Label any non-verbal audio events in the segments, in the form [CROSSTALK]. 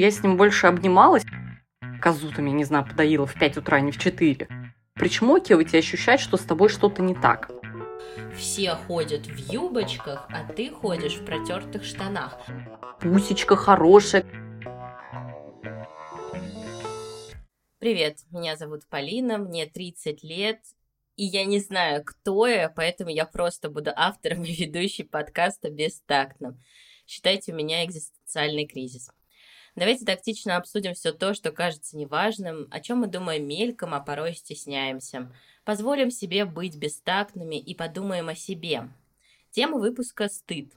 Я с ним больше обнималась, козутами, не знаю, подоила в 5 утра, а не в 4. Причмокивать и ощущать, что с тобой что-то не так. Все ходят в юбочках, а ты ходишь в протертых штанах. Пусечка хорошая. Привет, меня зовут Полина, мне 30 лет, и я не знаю, кто я, поэтому я просто буду автором и ведущей подкаста «Бестактным». Считайте, у меня экзистенциальный кризис. Давайте тактично обсудим все то, что кажется неважным, о чем мы думаем мельком, а порой стесняемся. Позволим себе быть бестактными и подумаем о себе. Тема выпуска «Стыд».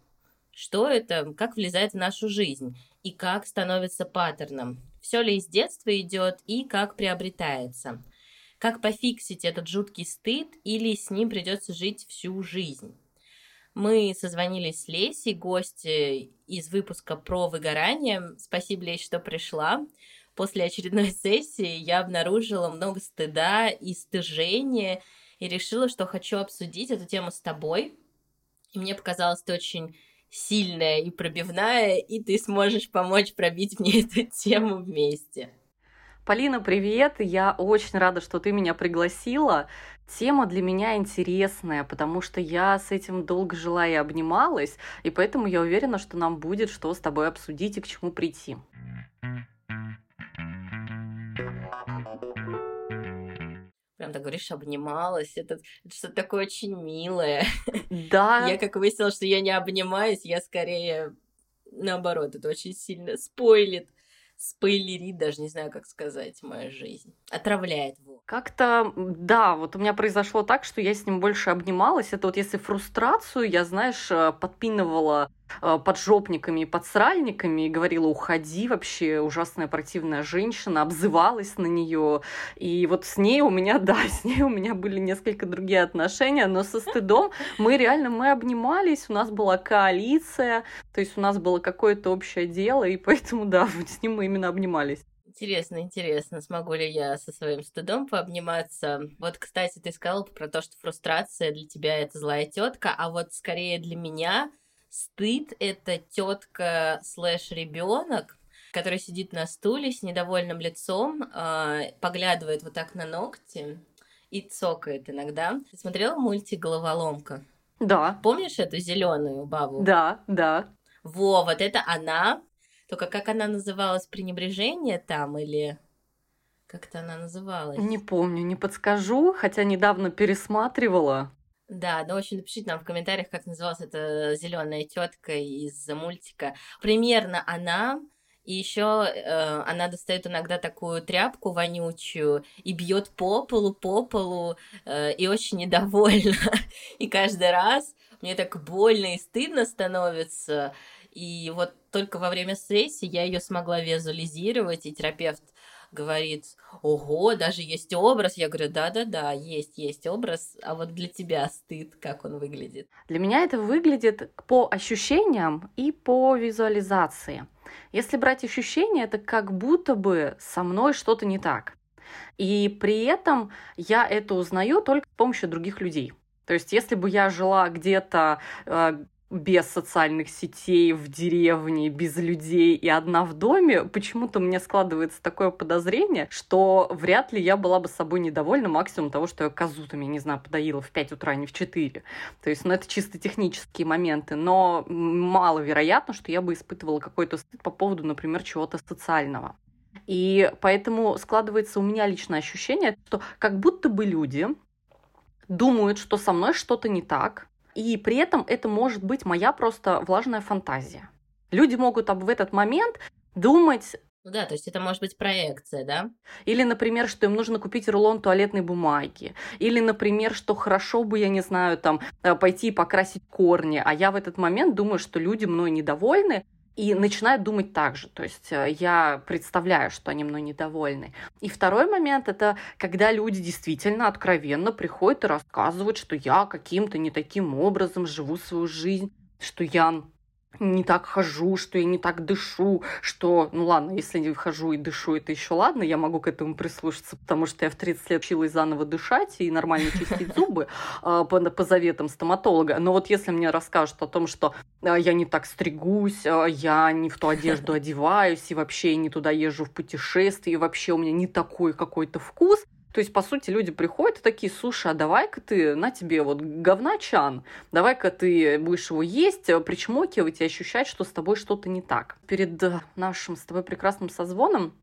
Что это, как влезает в нашу жизнь и как становится паттерном. Все ли из детства идет и как приобретается. Как пофиксить этот жуткий стыд или с ним придется жить всю жизнь. Мы созвонились с Лесей, гости из выпуска про выгорание. Спасибо, Лесь, что пришла. После очередной [LAUGHS] сессии я обнаружила много стыда и стыжения, и решила, что хочу обсудить эту тему с тобой. И мне показалось, ты очень сильная и пробивная, и ты сможешь помочь пробить [LAUGHS] мне эту тему вместе. Полина, привет! Я очень рада, что ты меня пригласила. Тема для меня интересная, потому что я с этим долго жила и обнималась, и поэтому я уверена, что нам будет что с тобой обсудить и к чему прийти. Прям так говоришь, обнималась. Это, это что-то такое очень милое. Да. Я как выяснила, что я не обнимаюсь, я скорее наоборот, это очень сильно спойлит спойлерит, даже не знаю, как сказать, моя жизнь. Отравляет его. Как-то, да, вот у меня произошло так, что я с ним больше обнималась. Это вот если фрустрацию я, знаешь, э, подпинывала поджопниками и подсральниками и говорила, уходи, вообще ужасная противная женщина, обзывалась на нее. И вот с ней у меня, [LAUGHS] да, с ней у меня были несколько другие отношения, но со стыдом мы реально, мы обнимались, у нас была коалиция, то есть у нас было какое-то общее дело, и поэтому, да, [LAUGHS] с ним мы именно обнимались. Интересно, интересно, смогу ли я со своим стыдом пообниматься. Вот, кстати, ты сказала про то, что фрустрация для тебя это злая тетка, а вот скорее для меня стыд это тетка слэш ребенок, который сидит на стуле с недовольным лицом, э, поглядывает вот так на ногти и цокает иногда. Ты смотрела мультик Головоломка? Да. Помнишь эту зеленую бабу? Да, да. Во, вот это она только как она называлась, пренебрежение там или как-то она называлась? Не помню, не подскажу, хотя недавно пересматривала. Да, в общем, напишите нам в комментариях, как называлась эта зеленая тетка из мультика. Примерно она, и еще э, она достает иногда такую тряпку вонючую и бьет по полу, по полу, э, и очень недовольна. [LAUGHS] И каждый раз мне так больно и стыдно становится. И вот только во время сессии я ее смогла визуализировать, и терапевт говорит, ого, даже есть образ. Я говорю, да-да-да, есть, есть образ, а вот для тебя стыд, как он выглядит? Для меня это выглядит по ощущениям и по визуализации. Если брать ощущения, это как будто бы со мной что-то не так. И при этом я это узнаю только с помощью других людей. То есть, если бы я жила где-то э, без социальных сетей, в деревне, без людей и одна в доме, почему-то мне складывается такое подозрение, что вряд ли я была бы собой недовольна максимум того, что я козу там, я не знаю, подоила в 5 утра, а не в 4. То есть, ну, это чисто технические моменты, но маловероятно, что я бы испытывала какой-то стыд по поводу, например, чего-то социального. И поэтому складывается у меня личное ощущение, что как будто бы люди думают, что со мной что-то не так, и при этом это может быть моя просто влажная фантазия. Люди могут об в этот момент думать, ну да, то есть это может быть проекция, да? Или, например, что им нужно купить рулон туалетной бумаги. Или, например, что хорошо бы, я не знаю, там, э, пойти покрасить корни. А я в этот момент думаю, что люди мной недовольны, и начинают думать так же. То есть э, я представляю, что они мной недовольны. И второй момент это когда люди действительно откровенно приходят и рассказывают, что я каким-то не таким образом живу свою жизнь, что я не так хожу, что я не так дышу, что, ну ладно, если не хожу и дышу, это еще ладно, я могу к этому прислушаться, потому что я в 30 лет училась заново дышать и нормально чистить [LAUGHS] зубы а, по, по заветам стоматолога. Но вот если мне расскажут о том, что а, я не так стригусь, а, я не в ту одежду [LAUGHS] одеваюсь, и вообще не туда езжу в путешествие, и вообще у меня не такой какой-то вкус, то есть, по сути, люди приходят и такие, слушай, а давай-ка ты, на тебе вот говна чан, давай-ка ты будешь его есть, причмокивать и ощущать, что с тобой что-то не так. Перед нашим с тобой прекрасным созвоном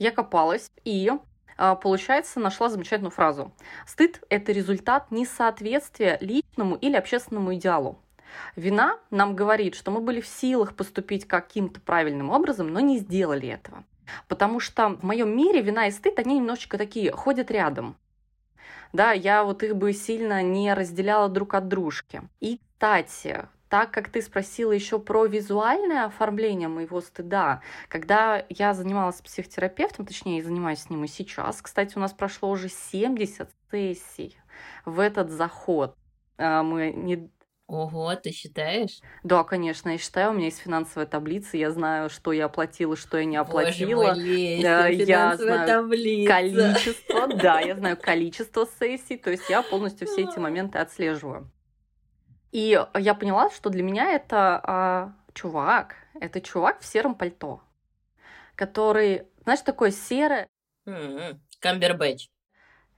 я копалась и а, получается, нашла замечательную фразу. Стыд – это результат несоответствия личному или общественному идеалу. Вина нам говорит, что мы были в силах поступить каким-то правильным образом, но не сделали этого. Потому что в моем мире вина и стыд, они немножечко такие, ходят рядом. Да, я вот их бы сильно не разделяла друг от дружки. И, кстати, так как ты спросила еще про визуальное оформление моего стыда, когда я занималась психотерапевтом, точнее, занимаюсь с ним и сейчас, кстати, у нас прошло уже 70 сессий в этот заход. А, мы не Ого, ты считаешь? Да, конечно, я считаю. У меня есть финансовая таблица, я знаю, что я оплатила, что я не оплатила. Боже мой, да, я знаю таблица. количество, [LAUGHS] да, я знаю количество сессий, то есть я полностью все эти моменты отслеживаю. И я поняла, что для меня это а, чувак, это чувак в сером пальто, который, знаешь, такое серое. Камбербэтч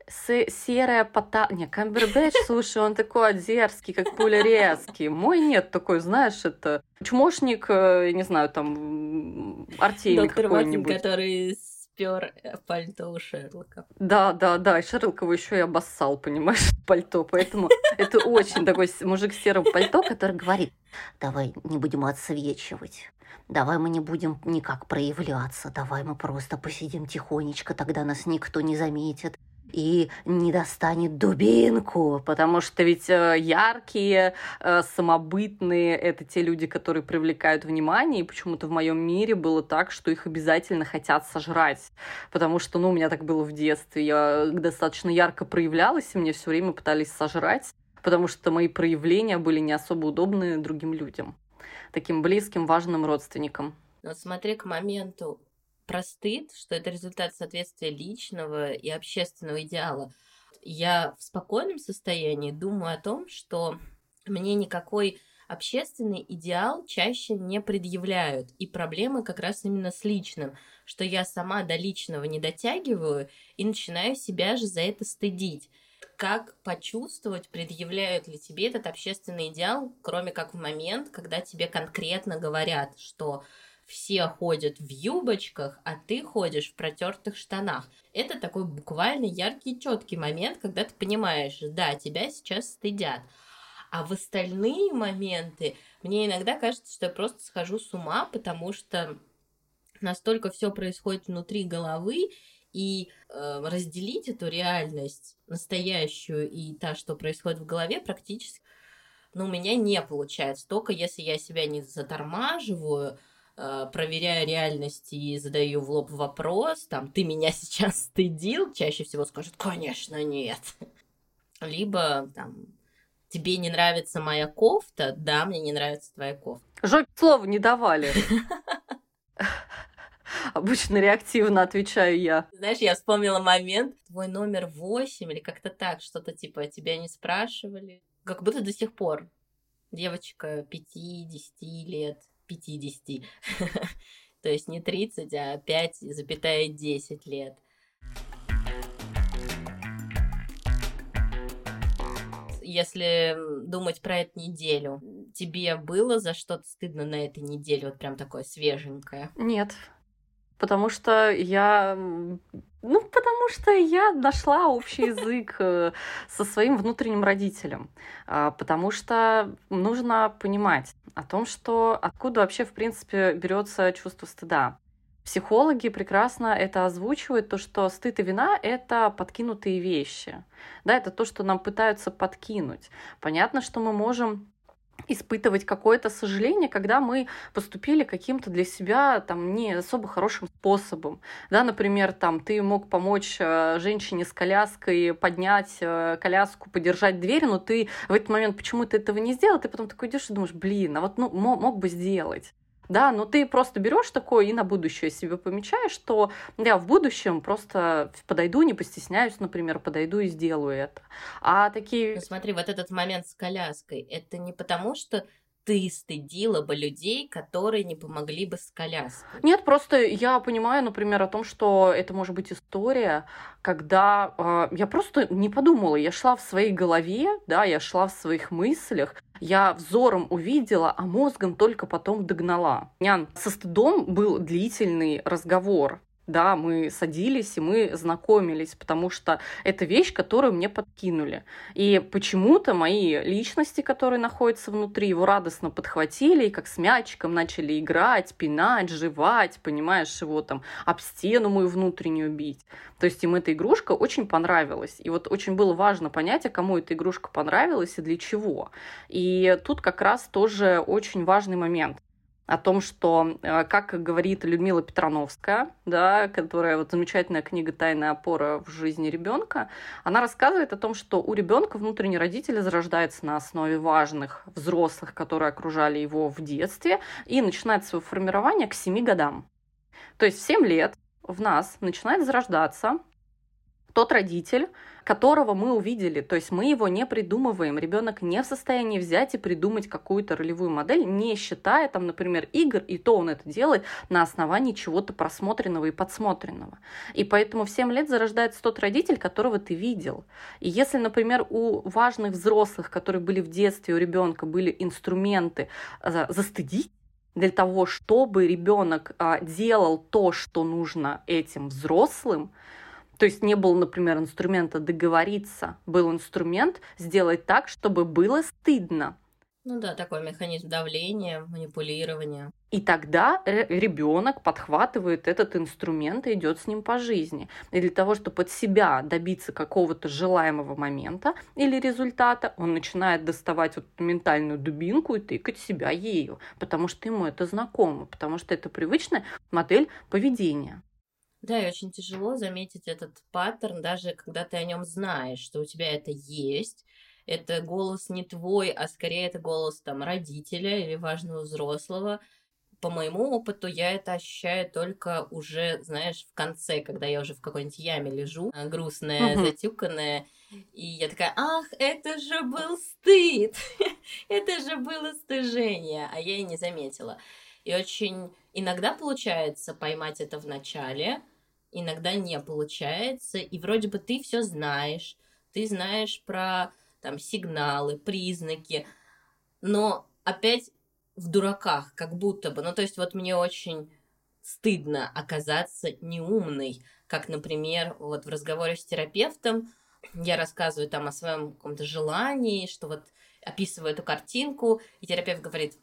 с серая пота... Не, Камбербэтч, [LAUGHS] слушай, он такой дерзкий, как пуля резкий. Мой нет такой, знаешь, это чмошник, э, не знаю, там, Доктор какой-нибудь. который спер пальто у Шерлока. Да, да, да, и Шерлок его еще и обоссал, понимаешь, [LAUGHS] пальто. Поэтому это очень такой мужик в сером пальто, который говорит, давай не будем отсвечивать. Давай мы не будем никак проявляться, давай мы просто посидим тихонечко, тогда нас никто не заметит и не достанет дубинку, потому что ведь э, яркие, э, самобытные — это те люди, которые привлекают внимание, и почему-то в моем мире было так, что их обязательно хотят сожрать, потому что, ну, у меня так было в детстве, я достаточно ярко проявлялась, и мне все время пытались сожрать, потому что мои проявления были не особо удобны другим людям, таким близким, важным родственникам. Вот смотри к моменту про стыд, что это результат соответствия личного и общественного идеала. Я в спокойном состоянии думаю о том, что мне никакой общественный идеал чаще не предъявляют. И проблемы как раз именно с личным, что я сама до личного не дотягиваю и начинаю себя же за это стыдить. Как почувствовать, предъявляют ли тебе этот общественный идеал, кроме как в момент, когда тебе конкретно говорят, что все ходят в юбочках, а ты ходишь в протертых штанах. Это такой буквально яркий, четкий момент, когда ты понимаешь, да, тебя сейчас стыдят. А в остальные моменты мне иногда кажется, что я просто схожу с ума, потому что настолько все происходит внутри головы, и э, разделить эту реальность настоящую и та, что происходит в голове, практически, ну, у меня не получается. Только если я себя не затормаживаю, Э, проверяя реальность и задаю в лоб вопрос, там, ты меня [LAUGHS] сейчас стыдил, чаще всего скажет, конечно, нет. Либо, там, тебе не нравится моя кофта, да, мне не нравится твоя кофта. Жопе слова не давали. [LAUGHS] Обычно реактивно отвечаю я. Знаешь, я вспомнила момент, твой номер 8 или как-то так, что-то типа тебя не спрашивали. Как будто до сих пор девочка 5-10 лет 50. [LAUGHS] То есть не 30, а 5,10 лет. Если думать про эту неделю, тебе было за что-то стыдно на этой неделе, вот прям такое свеженькое? Нет, потому что я ну, потому что я нашла общий язык э, со своим внутренним родителем. А, потому что нужно понимать о том, что откуда вообще, в принципе, берется чувство стыда. Психологи прекрасно это озвучивают, то, что стыд и вина — это подкинутые вещи. Да, это то, что нам пытаются подкинуть. Понятно, что мы можем испытывать какое-то сожаление, когда мы поступили каким-то для себя там не особо хорошим способом. Да, например, там ты мог помочь э, женщине с коляской поднять э, коляску, подержать дверь, но ты в этот момент почему-то этого не сделал, ты потом такой идешь и думаешь, блин, а вот ну, мог бы сделать да, но ты просто берешь такое и на будущее себе помечаешь, что я в будущем просто подойду, не постесняюсь, например, подойду и сделаю это. А такие... Ну, смотри, вот этот момент с коляской, это не потому, что ты стыдила бы людей, которые не помогли бы с коляской? Нет, просто я понимаю, например, о том, что это может быть история, когда э, я просто не подумала, я шла в своей голове, да, я шла в своих мыслях, я взором увидела, а мозгом только потом догнала. Меня со стыдом был длительный разговор да, мы садились и мы знакомились, потому что это вещь, которую мне подкинули. И почему-то мои личности, которые находятся внутри, его радостно подхватили и как с мячиком начали играть, пинать, жевать, понимаешь, его там об стену мою внутреннюю бить. То есть им эта игрушка очень понравилась. И вот очень было важно понять, а кому эта игрушка понравилась и для чего. И тут как раз тоже очень важный момент о том, что, э, как говорит Людмила Петрановская, да, которая вот замечательная книга «Тайная опора в жизни ребенка», она рассказывает о том, что у ребенка внутренний родитель зарождается на основе важных взрослых, которые окружали его в детстве, и начинает свое формирование к 7 годам. То есть в 7 лет в нас начинает зарождаться тот родитель, которого мы увидели. То есть мы его не придумываем. Ребенок не в состоянии взять и придумать какую-то ролевую модель, не считая там, например, игр, и то он это делает на основании чего-то просмотренного и подсмотренного. И поэтому в 7 лет зарождается тот родитель, которого ты видел. И если, например, у важных взрослых, которые были в детстве у ребенка, были инструменты э, застыдить, для того, чтобы ребенок а, делал то, что нужно этим взрослым, то есть не был, например, инструмента договориться, был инструмент сделать так, чтобы было стыдно. Ну да, такой механизм давления, манипулирования. И тогда ребенок подхватывает этот инструмент и идет с ним по жизни. И для того, чтобы под себя добиться какого-то желаемого момента или результата, он начинает доставать вот ментальную дубинку и тыкать себя ею, потому что ему это знакомо, потому что это привычная модель поведения. Да, и очень тяжело заметить этот паттерн, даже когда ты о нем знаешь, что у тебя это есть. Это голос не твой, а скорее это голос там родителя или важного взрослого. По моему опыту я это ощущаю только уже, знаешь, в конце, когда я уже в какой-нибудь яме лежу, а, грустная, uh-huh. затюканная, и я такая, ах, это же был стыд, [LAUGHS] это же было стыжение, а я и не заметила. И очень иногда получается поймать это в начале, иногда не получается, и вроде бы ты все знаешь, ты знаешь про там сигналы, признаки, но опять в дураках, как будто бы. Ну, то есть вот мне очень стыдно оказаться неумной, как, например, вот в разговоре с терапевтом я рассказываю там о своем каком-то желании, что вот описываю эту картинку, и терапевт говорит,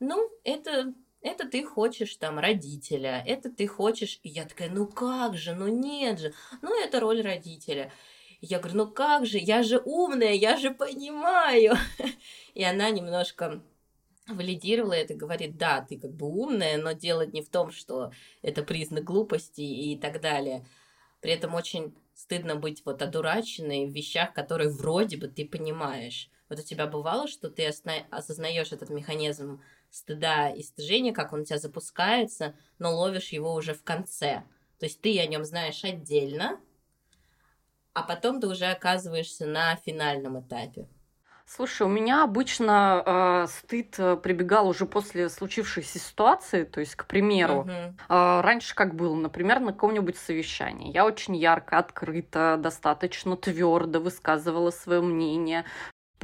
ну, это это ты хочешь там родителя, это ты хочешь... И я такая, ну как же, ну нет же, ну это роль родителя. Я говорю, ну как же, я же умная, я же понимаю. [LAUGHS] И она немножко валидировала это, говорит, да, ты как бы умная, но дело не в том, что это признак глупости и так далее. При этом очень стыдно быть вот одураченной в вещах, которые вроде бы ты понимаешь. Вот у тебя бывало, что ты осознаешь этот механизм стыда и стыжения, как он у тебя запускается, но ловишь его уже в конце. То есть ты о нем знаешь отдельно, а потом ты уже оказываешься на финальном этапе. Слушай, у меня обычно э, стыд э, прибегал уже после случившейся ситуации, то есть, к примеру, uh-huh. э, раньше как было, например, на каком-нибудь совещании. Я очень ярко, открыто, достаточно твердо высказывала свое мнение,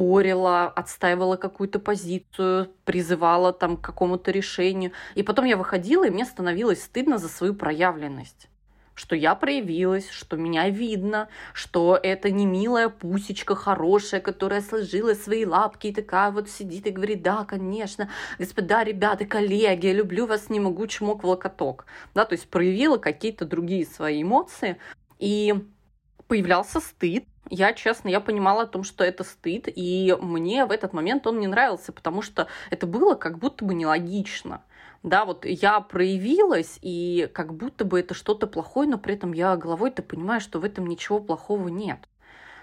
спорила, отстаивала какую-то позицию, призывала там к какому-то решению. И потом я выходила, и мне становилось стыдно за свою проявленность что я проявилась, что меня видно, что это не милая пусечка хорошая, которая сложила свои лапки и такая вот сидит и говорит, да, конечно, господа, ребята, коллеги, я люблю вас, не могу, чмок в локоток. Да, то есть проявила какие-то другие свои эмоции, и появлялся стыд, Я, честно, я понимала о том, что это стыд, и мне в этот момент он не нравился, потому что это было как будто бы нелогично. Да, вот я проявилась, и как будто бы это что-то плохое, но при этом я головой-то понимаю, что в этом ничего плохого нет.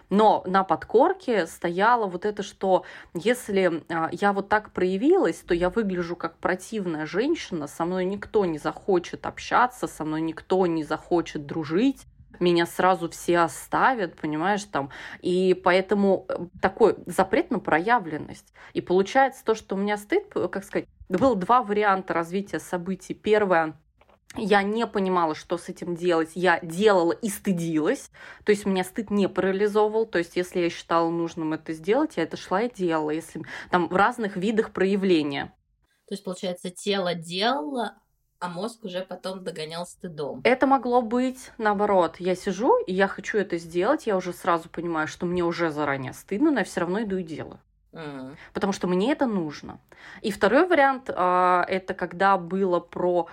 Но на подкорке стояло вот это, что если а, я вот так проявилась, то я выгляжу как противная женщина, со мной никто не захочет общаться, со мной никто не захочет дружить, меня сразу все оставят, понимаешь, там. И поэтому э, такой запрет на проявленность. И получается то, что у меня стыд, как сказать, было два варианта развития событий. Первое, я не понимала, что с этим делать. Я делала и стыдилась. То есть меня стыд не парализовывал. То есть если я считала нужным это сделать, я это шла и делала. Если там в разных видах проявления. То есть, получается, тело делало, а мозг уже потом догонял стыдом. Это могло быть наоборот. Я сижу, и я хочу это сделать, я уже сразу понимаю, что мне уже заранее стыдно, но я все равно иду и делаю. Mm. Потому что мне это нужно. И второй вариант э, это когда было про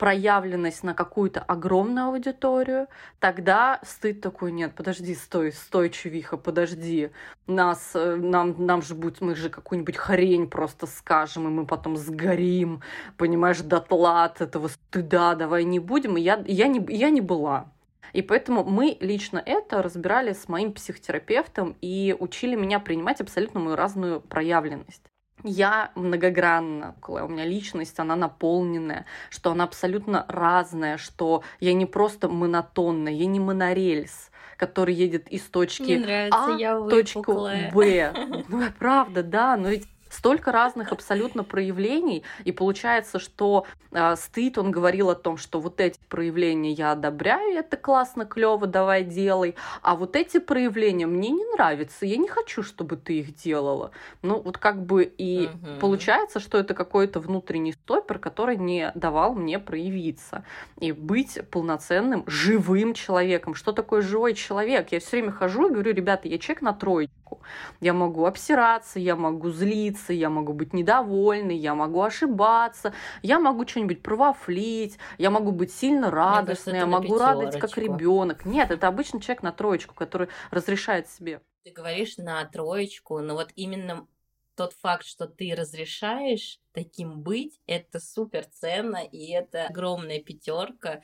проявленность на какую-то огромную аудиторию, тогда стыд такой, нет, подожди, стой, стой, чувиха, подожди, нас, э, нам, нам же будет, мы же какую-нибудь хрень просто скажем, и мы потом сгорим, понимаешь, дотла от этого стыда, давай не будем, и я, я, не, я не была. И поэтому мы лично это разбирали с моим психотерапевтом и учили меня принимать абсолютно мою разную проявленность я многогранна, у меня личность, она наполненная, что она абсолютно разная, что я не просто монотонная, я не монорельс, который едет из точки нравится, А в точку Б. [LAUGHS] Ну, правда, да, но ведь столько разных абсолютно проявлений, и получается, что э, стыд, он говорил о том, что вот эти проявления я одобряю, это классно, клево, давай делай, а вот эти проявления мне не нравятся, я не хочу, чтобы ты их делала. Ну, вот как бы и угу. получается, что это какой-то внутренний стопер, который не давал мне проявиться и быть полноценным, живым человеком. Что такое живой человек? Я все время хожу и говорю, ребята, я человек на троечку. Я могу обсираться, я могу злиться, злиться, я могу быть недовольной, я могу ошибаться, я могу что-нибудь провафлить, я могу быть сильно радостной, я могу радовать как ребенок. Нет, это обычный человек на троечку, который разрешает себе. Ты говоришь на троечку, но вот именно тот факт, что ты разрешаешь таким быть, это супер ценно, и это огромная пятерка.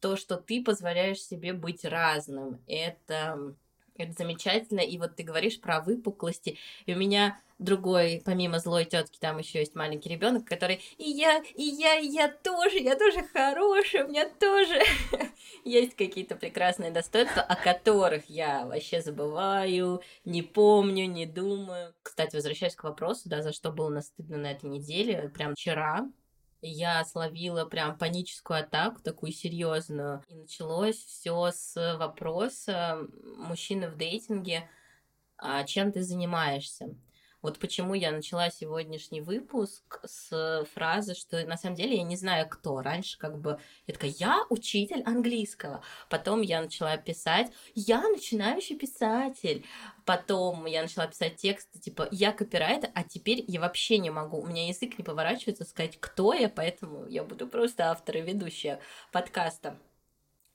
То, что ты позволяешь себе быть разным, это, это замечательно. И вот ты говоришь про выпуклости, и у меня другой, помимо злой тетки, там еще есть маленький ребенок, который и я, и я, и я тоже, я тоже хорошая, у меня тоже [LAUGHS] есть какие-то прекрасные достоинства, о которых я вообще забываю, не помню, не думаю. Кстати, возвращаясь к вопросу, да, за что было настыдно на этой неделе, прям вчера я словила прям паническую атаку, такую серьезную. И началось все с вопроса мужчины в дейтинге, а чем ты занимаешься? Вот почему я начала сегодняшний выпуск с фразы, что на самом деле я не знаю кто. Раньше как бы я такая, я учитель английского. Потом я начала писать, я начинающий писатель. Потом я начала писать тексты, типа, я копирайтер, а теперь я вообще не могу. У меня язык не поворачивается сказать, кто я, поэтому я буду просто автор и ведущая подкаста.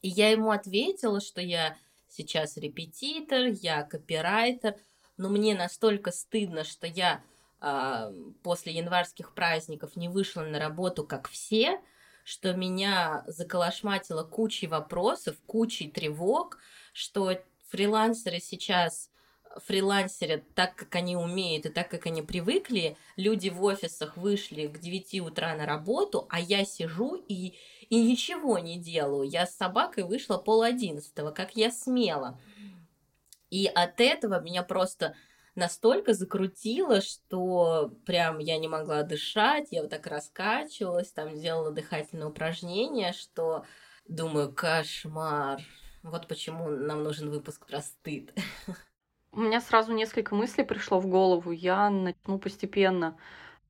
И я ему ответила, что я сейчас репетитор, я копирайтер – но мне настолько стыдно, что я э, после январских праздников не вышла на работу, как все, что меня заколошматило кучей вопросов, кучей тревог, что фрилансеры сейчас фрилансерят так, как они умеют и так, как они привыкли. Люди в офисах вышли к 9 утра на работу, а я сижу и, и ничего не делаю. Я с собакой вышла пол одиннадцатого, как я смела. И от этого меня просто настолько закрутило, что прям я не могла дышать, я вот так раскачивалась, там делала дыхательные упражнения, что думаю, кошмар. Вот почему нам нужен выпуск про стыд. У меня сразу несколько мыслей пришло в голову. Я начну постепенно.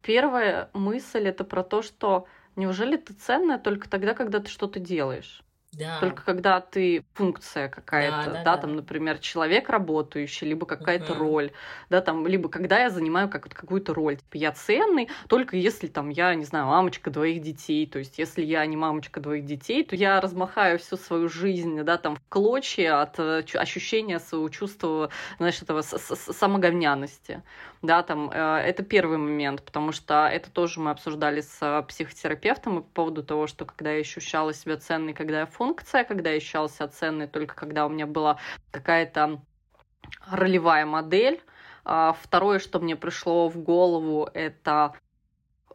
Первая мысль это про то, что неужели ты ценная только тогда, когда ты что-то делаешь? Да. Только когда ты функция какая-то, Да, да, да, да. там, например, человек работающий, либо какая-то Мгм. роль, да, там, либо когда я занимаю как какую-то роль, типа я ценный, только если там я, не знаю, мамочка двоих детей, то есть если я не мамочка двоих детей, то я размахаю всю свою жизнь, да, там, в клочья от э, ощущения своего чувства, знаешь, этого самоговняности, да, там, э, это первый момент, потому что это тоже мы обсуждали с э, психотерапевтом по поводу того, что когда я ощущала себя ценной, когда я функция, когда я ощущала себя ценной только когда у меня была какая-то ролевая модель. А, Второе, что мне пришло в голову, это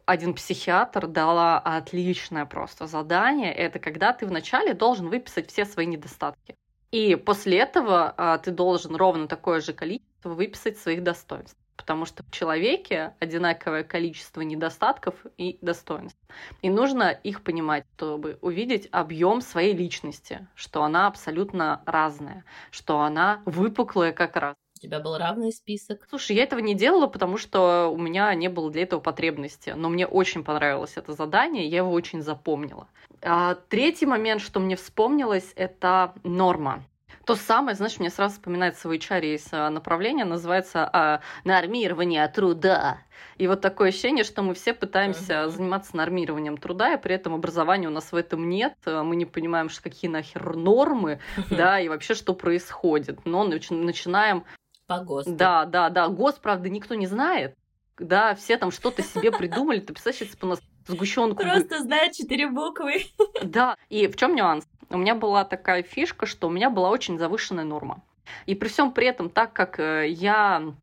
один психиатр дала отличное просто задание. Это когда ты вначале должен выписать все свои недостатки. И после этого а, ты должен ровно такое же количество выписать своих достоинств. Потому что в человеке одинаковое количество недостатков и достоинств. И нужно их понимать, чтобы увидеть объем своей личности, что она абсолютно разная, что она выпуклая как раз. У тебя был равный список. Слушай, я этого не делала, потому что у меня не было для этого потребности. Но мне очень понравилось это задание, я его очень запомнила. А, третий момент, что мне вспомнилось, это норма. То самое, знаешь, мне сразу вспоминается в HR есть а, направление, называется а, нормирование труда. И вот такое ощущение, что мы все пытаемся Мгм. заниматься нормированием труда, и при этом образования у нас в этом нет. А, Мы не понимаем, что какие нахер нормы, да, и вообще что происходит. Но нач- начинаем По ГОСТу. да, да, да. ГОС, правда, никто не знает. Да, все там что-то себе придумали. Ты представляешь, если бы у нас сгущенку... Просто знает четыре буквы. [LAUGHS] Да. И в чем нюанс? У меня была такая фишка, что у меня была очень завышенная норма. И при всем при этом, так как э, я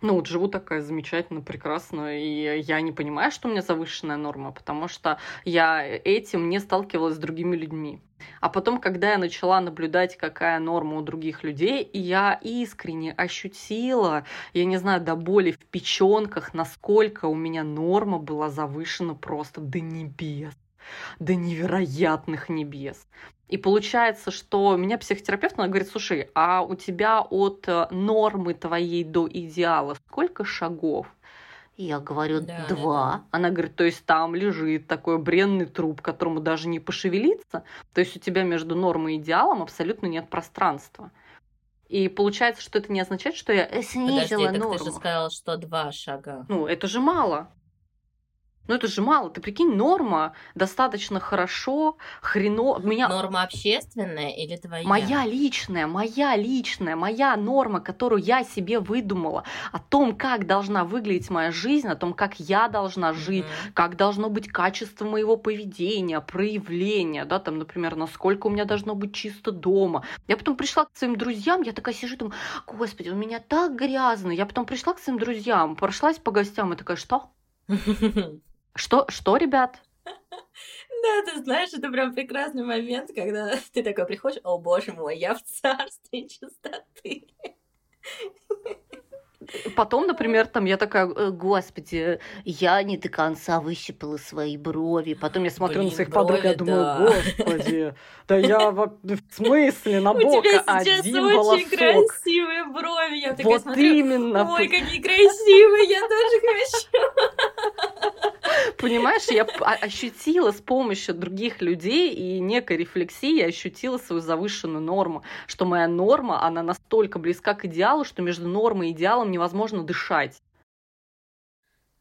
ну, вот живу такая замечательно, прекрасно, и я не понимаю, что у меня завышенная норма, потому что я этим не сталкивалась с другими людьми. А потом, когда я начала наблюдать, какая норма у других людей, и я искренне ощутила, я не знаю, до боли в печенках, насколько у меня норма была завышена просто до небес, до невероятных небес. И получается, что меня психотерапевт, она говорит, слушай, а у тебя от э, нормы твоей до идеала сколько шагов? И Я говорю, Да, два. да, да. Она говорит, то есть там лежит такой бренный труп, которому даже не пошевелиться. То есть у тебя между нормой и идеалом абсолютно нет пространства. И получается, что это не означает, что я э, Подожди, снизила так норму. ты же сказал, что два шага. Ну, это же мало. Ну, это же мало. Ты прикинь, норма достаточно хорошо, хрено... Меня... Норма общественная или твоя? Моя личная, моя личная, моя норма, которую я себе выдумала, о том, как должна выглядеть моя жизнь, о том, как я должна жить, Мгм. как должно быть качество моего поведения, проявления, да, там, например, насколько у меня должно быть чисто дома. Я потом пришла к своим друзьям, я такая сижу, думаю, господи, у меня так грязно. Я потом пришла к своим друзьям, прошлась по гостям и такая, что? [LAUGHS] Что, что, ребят? Да, ты знаешь, это прям прекрасный момент, когда [LAUGHS] ты такой приходишь, о боже мой, я в царстве чистоты. Потом, например, там я такая, «Э, господи, я не до конца выщипала свои брови. Потом я смотрю Блин, на своих подруг, я брови, думаю, да. господи, да я [LAUGHS] в смысле на У тебя сейчас один очень волосок. красивые брови. Я такая Вот смотрю, именно. ой, какие красивые, я тоже хочу. [LAUGHS] Понимаешь, я ощутила с помощью других людей и некой рефлексии, я ощутила свою завышенную норму, что моя норма, она настолько близка к идеалу, что между нормой и идеалом невозможно дышать.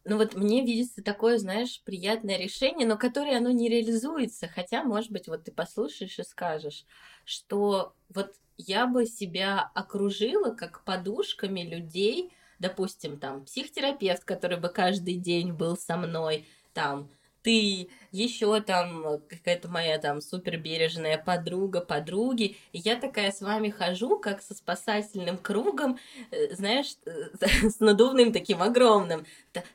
Ну вот мне видится такое, знаешь, приятное решение, но которое оно не реализуется. Хотя, может быть, вот ты послушаешь и скажешь, что вот я бы себя окружила как подушками людей, допустим, там, психотерапевт, который бы каждый день был со мной, там, ты, еще там какая-то моя там супер бережная подруга, подруги, и я такая с вами хожу, как со спасательным кругом, э, знаешь, э, [LAUGHS] с надувным таким огромным.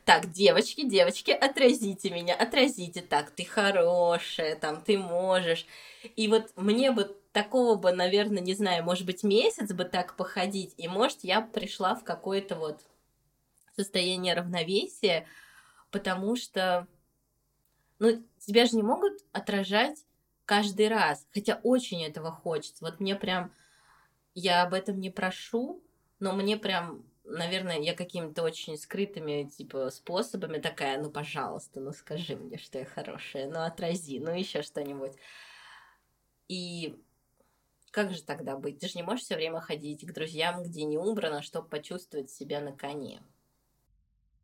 Так, девочки, девочки, отразите меня, отразите. Так, ты хорошая, там, ты можешь. И вот мне бы такого бы, наверное, не знаю, может быть, месяц бы так походить, и, может, я пришла в какое-то вот состояние равновесия, потому что, ну, тебя же не могут отражать каждый раз, хотя очень этого хочется. Вот мне прям, я об этом не прошу, но мне прям, наверное, я какими-то очень скрытыми, типа, способами такая, ну, пожалуйста, ну, скажи мне, что я хорошая, ну, отрази, ну, еще что-нибудь. И как же тогда быть? Ты же не можешь все время ходить к друзьям, где не убрано, чтобы почувствовать себя на коне.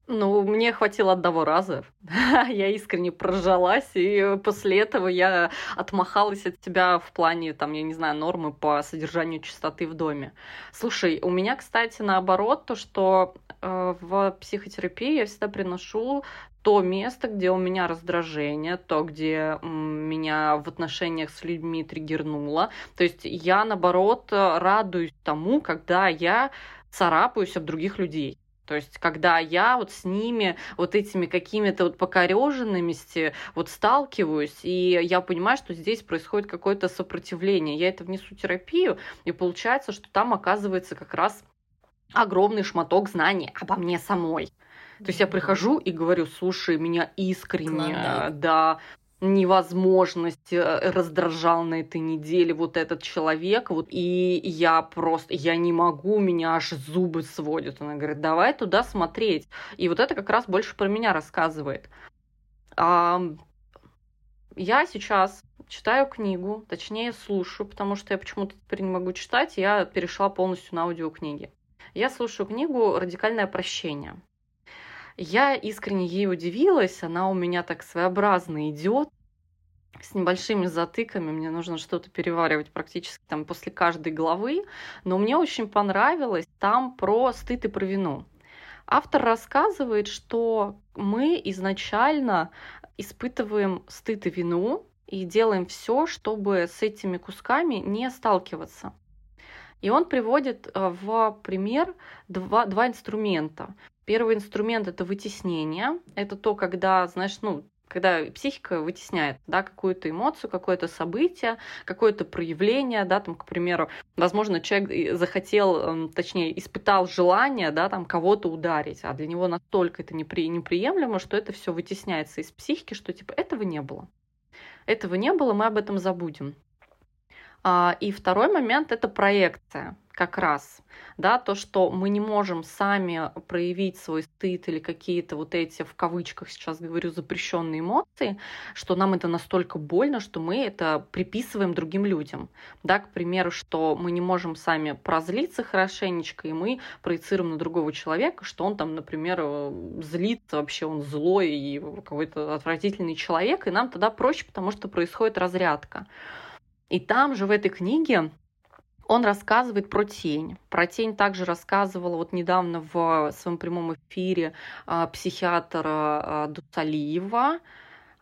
Ну, мне хватило одного раза. [LAUGHS] я искренне прожалась, и после этого я отмахалась от тебя в плане, там, я не знаю, нормы по содержанию чистоты в доме. Слушай, у меня, кстати, наоборот, то, что э, в психотерапии я всегда приношу то место, где у меня раздражение, то, где меня в отношениях с людьми триггернуло. То есть я, наоборот, радуюсь тому, когда я царапаюсь об других людей. То есть, когда я вот с ними, вот этими какими-то вот покореженными вот сталкиваюсь, и я понимаю, что здесь происходит какое-то сопротивление. Я это внесу терапию, и получается, что там оказывается как раз огромный шматок знаний обо мне самой. То есть я прихожу и говорю, слушай, меня искренне, Клондайк. да, невозможность э, раздражал на этой неделе вот этот человек, вот, и я просто, я не могу, меня аж зубы сводят. Она говорит, давай туда смотреть. И вот это как раз больше про меня рассказывает. А, я сейчас читаю книгу, точнее слушаю, потому что я почему-то теперь не могу читать, я перешла полностью на аудиокниги. Я слушаю книгу «Радикальное прощение». Я искренне ей удивилась, она у меня так своеобразно идет, с небольшими затыками, мне нужно что-то переваривать практически там после каждой главы, но мне очень понравилось там про стыд и про вину. Автор рассказывает, что мы изначально испытываем стыд и вину и делаем все, чтобы с этими кусками не сталкиваться. И он приводит э, в пример два, два инструмента. Первый инструмент это вытеснение. Это то, когда, знаешь, ну, когда психика вытесняет да, какую-то эмоцию, какое-то событие, какое-то проявление, да, там, к примеру, возможно, человек захотел, эм, точнее, испытал желание, да, там, кого-то ударить, а для него настолько это непри... неприемлемо, что это все вытесняется из психики, что, типа, этого не было. Этого не было, мы об этом забудем. А, и второй момент – это проекция как раз, да, то, что мы не можем сами проявить свой стыд или какие-то вот эти, в кавычках сейчас говорю, запрещенные эмоции, что нам это настолько больно, что мы это приписываем другим людям, да, к примеру, что мы не можем сами прозлиться хорошенечко, и мы проецируем на другого человека, что он там, например, злится, вообще он злой и какой-то отвратительный человек, и нам тогда проще, потому что происходит разрядка. И там же в этой книге он рассказывает про тень. Про тень также рассказывала вот недавно в своем прямом эфире а, психиатра а, Дусалиева.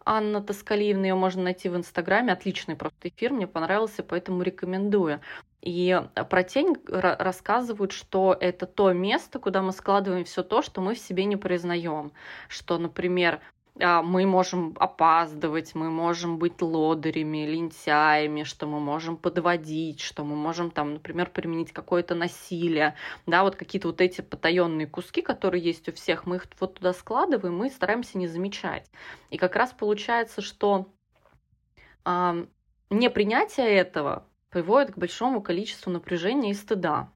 Анна Тоскалиевна, ее можно найти в Инстаграме. Отличный просто эфир, мне понравился, поэтому рекомендую. И про тень рассказывают, что это то место, куда мы складываем все то, что мы в себе не признаем. Что, например, мы можем опаздывать, мы можем быть лодырями, лентяями, что мы можем подводить, что мы можем там, например, применить какое-то насилие, да, вот какие-то вот эти потаенные куски, которые есть у всех, мы их вот туда складываем, мы стараемся не замечать. И как раз получается, что э, непринятие этого приводит к большому количеству напряжения и стыда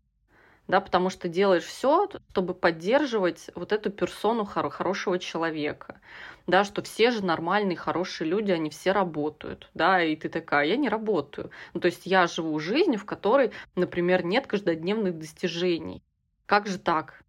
да, потому что делаешь все, чтобы поддерживать вот эту персону хор- хорошего человека, да, что все же нормальные, хорошие люди, они все работают, да, и ты такая, я не работаю. Ну, то есть я живу жизнью, в которой, например, нет каждодневных достижений. Как же так?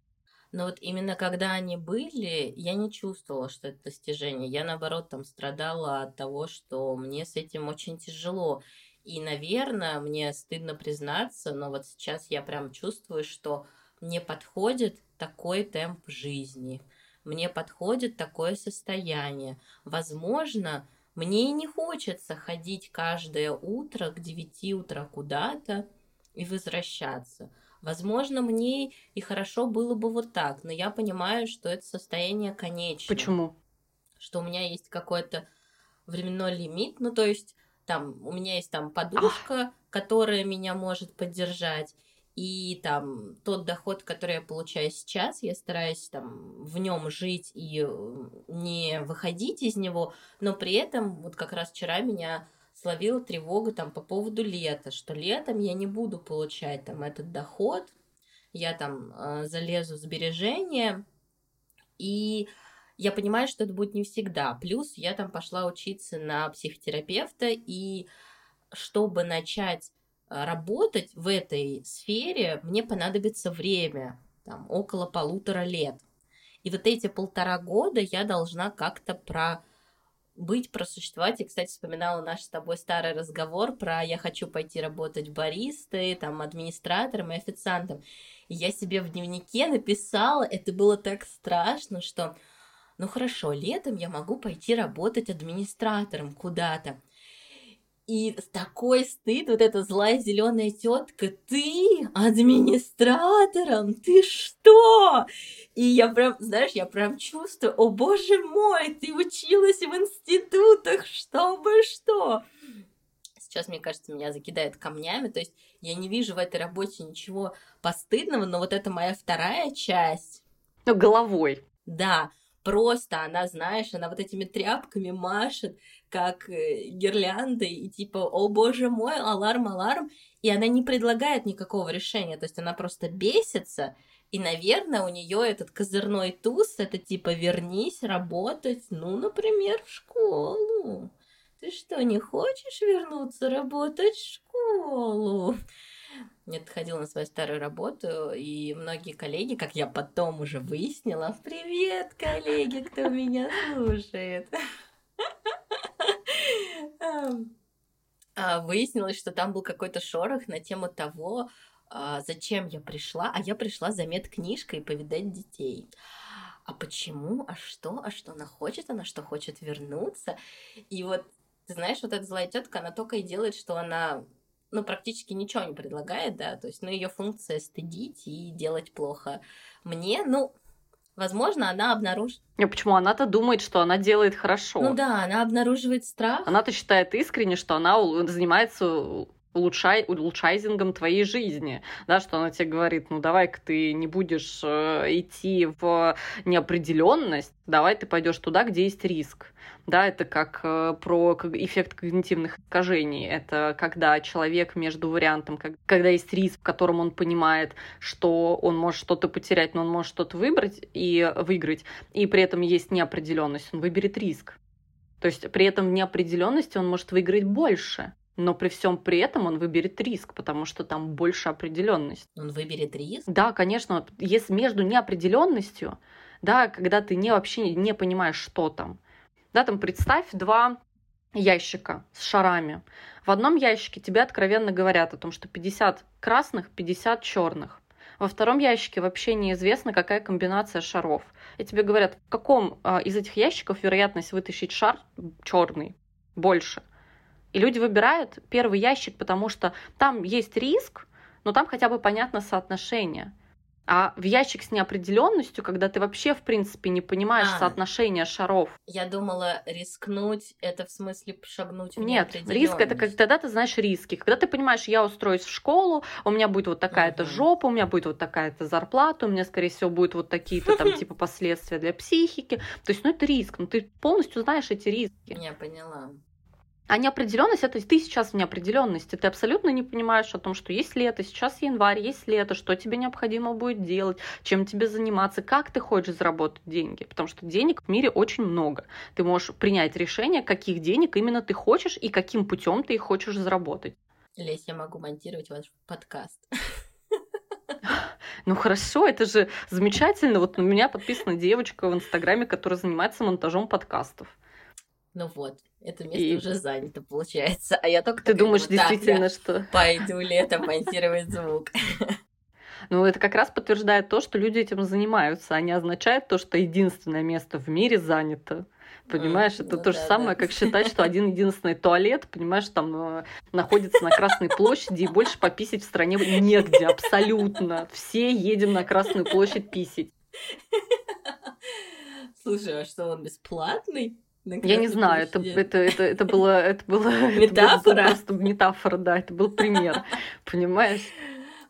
Но вот именно когда они были, я не чувствовала, что это достижение. Я, наоборот, там страдала от того, что мне с этим очень тяжело. И, наверное, мне стыдно признаться, но вот сейчас я прям чувствую, что мне подходит такой темп жизни, мне подходит такое состояние. Возможно, мне и не хочется ходить каждое утро к 9 утра куда-то и возвращаться. Возможно, мне и хорошо было бы вот так, но я понимаю, что это состояние конечное. Почему? Что у меня есть какой-то временной лимит, ну то есть там у меня есть там подушка, Ах. которая меня может поддержать, и там тот доход, который я получаю сейчас, я стараюсь там в нем жить и э, не выходить из него, но при этом вот как раз вчера меня словила тревога там по поводу лета, что летом я не буду получать там этот доход, я там э, залезу в сбережения и я понимаю, что это будет не всегда. Плюс я там пошла учиться на психотерапевта, и чтобы начать э, работать в этой сфере, мне понадобится время, там, около полутора лет. И вот эти полтора года я должна как-то про быть, просуществовать. И, кстати, вспоминала наш с тобой старый разговор про «я хочу пойти работать баристой, там, администратором и официантом». И я себе в дневнике написала, это было так страшно, что ну хорошо, летом я могу пойти работать администратором куда-то. И такой стыд, вот эта злая зеленая тетка, ты администратором, ты что? И я прям, знаешь, я прям чувствую, о боже мой, ты училась в институтах, чтобы что? Сейчас, мне кажется, меня закидает камнями, то есть я не вижу в этой работе ничего постыдного, но вот это моя вторая часть. Ну, головой. Да, просто она, знаешь, она вот этими тряпками машет, как э, гирляндой, и типа, о боже мой, аларм, аларм, и она не предлагает никакого решения, то есть она просто бесится, и, наверное, у нее этот козырной туз, это типа, вернись работать, ну, например, в школу. Ты что, не хочешь вернуться работать в школу? Я отходила на свою старую работу, и многие коллеги, как я потом уже выяснила, привет, коллеги, кто меня слушает. А, выяснилось, что там был какой-то шорох на тему того, а, зачем я пришла, а я пришла за медкнижкой повидать детей. А почему? А что? А что она хочет? Она что хочет вернуться? И вот, ты знаешь, вот эта злая тетка, она только и делает, что она ну, практически ничего не предлагает, да, то есть, ну, ее функция стыдить и делать плохо мне, ну, возможно, она обнаружит... А почему? Она-то думает, что она делает хорошо. Ну да, она обнаруживает страх. Она-то считает искренне, что она занимается улучшай, улучшайзингом твоей жизни, да, что она тебе говорит, ну давай-ка ты не будешь э, идти в неопределенность, давай ты пойдешь туда, где есть риск. Да, это как э, про эффект когнитивных искажений. Это когда человек между вариантом, когда есть риск, в котором он понимает, что он может что-то потерять, но он может что-то выбрать и выиграть, и при этом есть неопределенность, он выберет риск. То есть при этом в неопределенности он может выиграть больше но при всем при этом он выберет риск, потому что там больше определенность. Он выберет риск? Да, конечно. Если между неопределенностью, да, когда ты не вообще не понимаешь, что там, да, там представь два ящика с шарами. В одном ящике тебе откровенно говорят о том, что 50 красных, 50 черных. Во втором ящике вообще неизвестно, какая комбинация шаров. И тебе говорят, в каком а, из этих ящиков вероятность вытащить шар черный больше – и люди выбирают первый ящик, потому что там есть риск, но там хотя бы понятно соотношение. А в ящик с неопределенностью, когда ты вообще, в принципе, не понимаешь а, соотношение шаров. Я думала, рискнуть это в смысле шагнуть в Нет, риск это как тогда ты знаешь риски. Когда ты понимаешь, я устроюсь в школу, у меня будет вот такая-то угу. жопа, у меня будет вот такая-то зарплата, у меня, скорее всего, будут вот такие-то там [LAUGHS] типа последствия для психики. То есть, ну, это риск. Ну, ты полностью знаешь эти риски. Я поняла. А неопределенность это ты сейчас в неопределенности. Ты абсолютно не понимаешь о том, что есть лето, сейчас январь, есть лето, что тебе необходимо будет делать, чем тебе заниматься, как ты хочешь заработать деньги. Потому что денег в мире очень много. Ты можешь принять решение, каких денег именно ты хочешь и каким путем ты их хочешь заработать. Лесь, я могу монтировать ваш подкаст. Ну хорошо, это же замечательно. Вот у меня подписана девочка в Инстаграме, которая занимается монтажом подкастов. Ну вот, это место и... уже занято, получается. А я только Ты думаешь действительно, что... Пойду летом [LAUGHS] монтировать звук. Ну, это как раз подтверждает то, что люди этим занимаются, а не означает то, что единственное место в мире занято. Понимаешь, mm, это ну, то же да, самое, да. как считать, что [LAUGHS] один единственный туалет, понимаешь, там э, находится на Красной площади, и больше пописить в стране негде, абсолютно. Все едем на Красную площадь писить. [LAUGHS] Слушай, а что он бесплатный? Я не знаю, это, это, это, это было... Это было метафора? Это просто метафора, да, это был пример, понимаешь?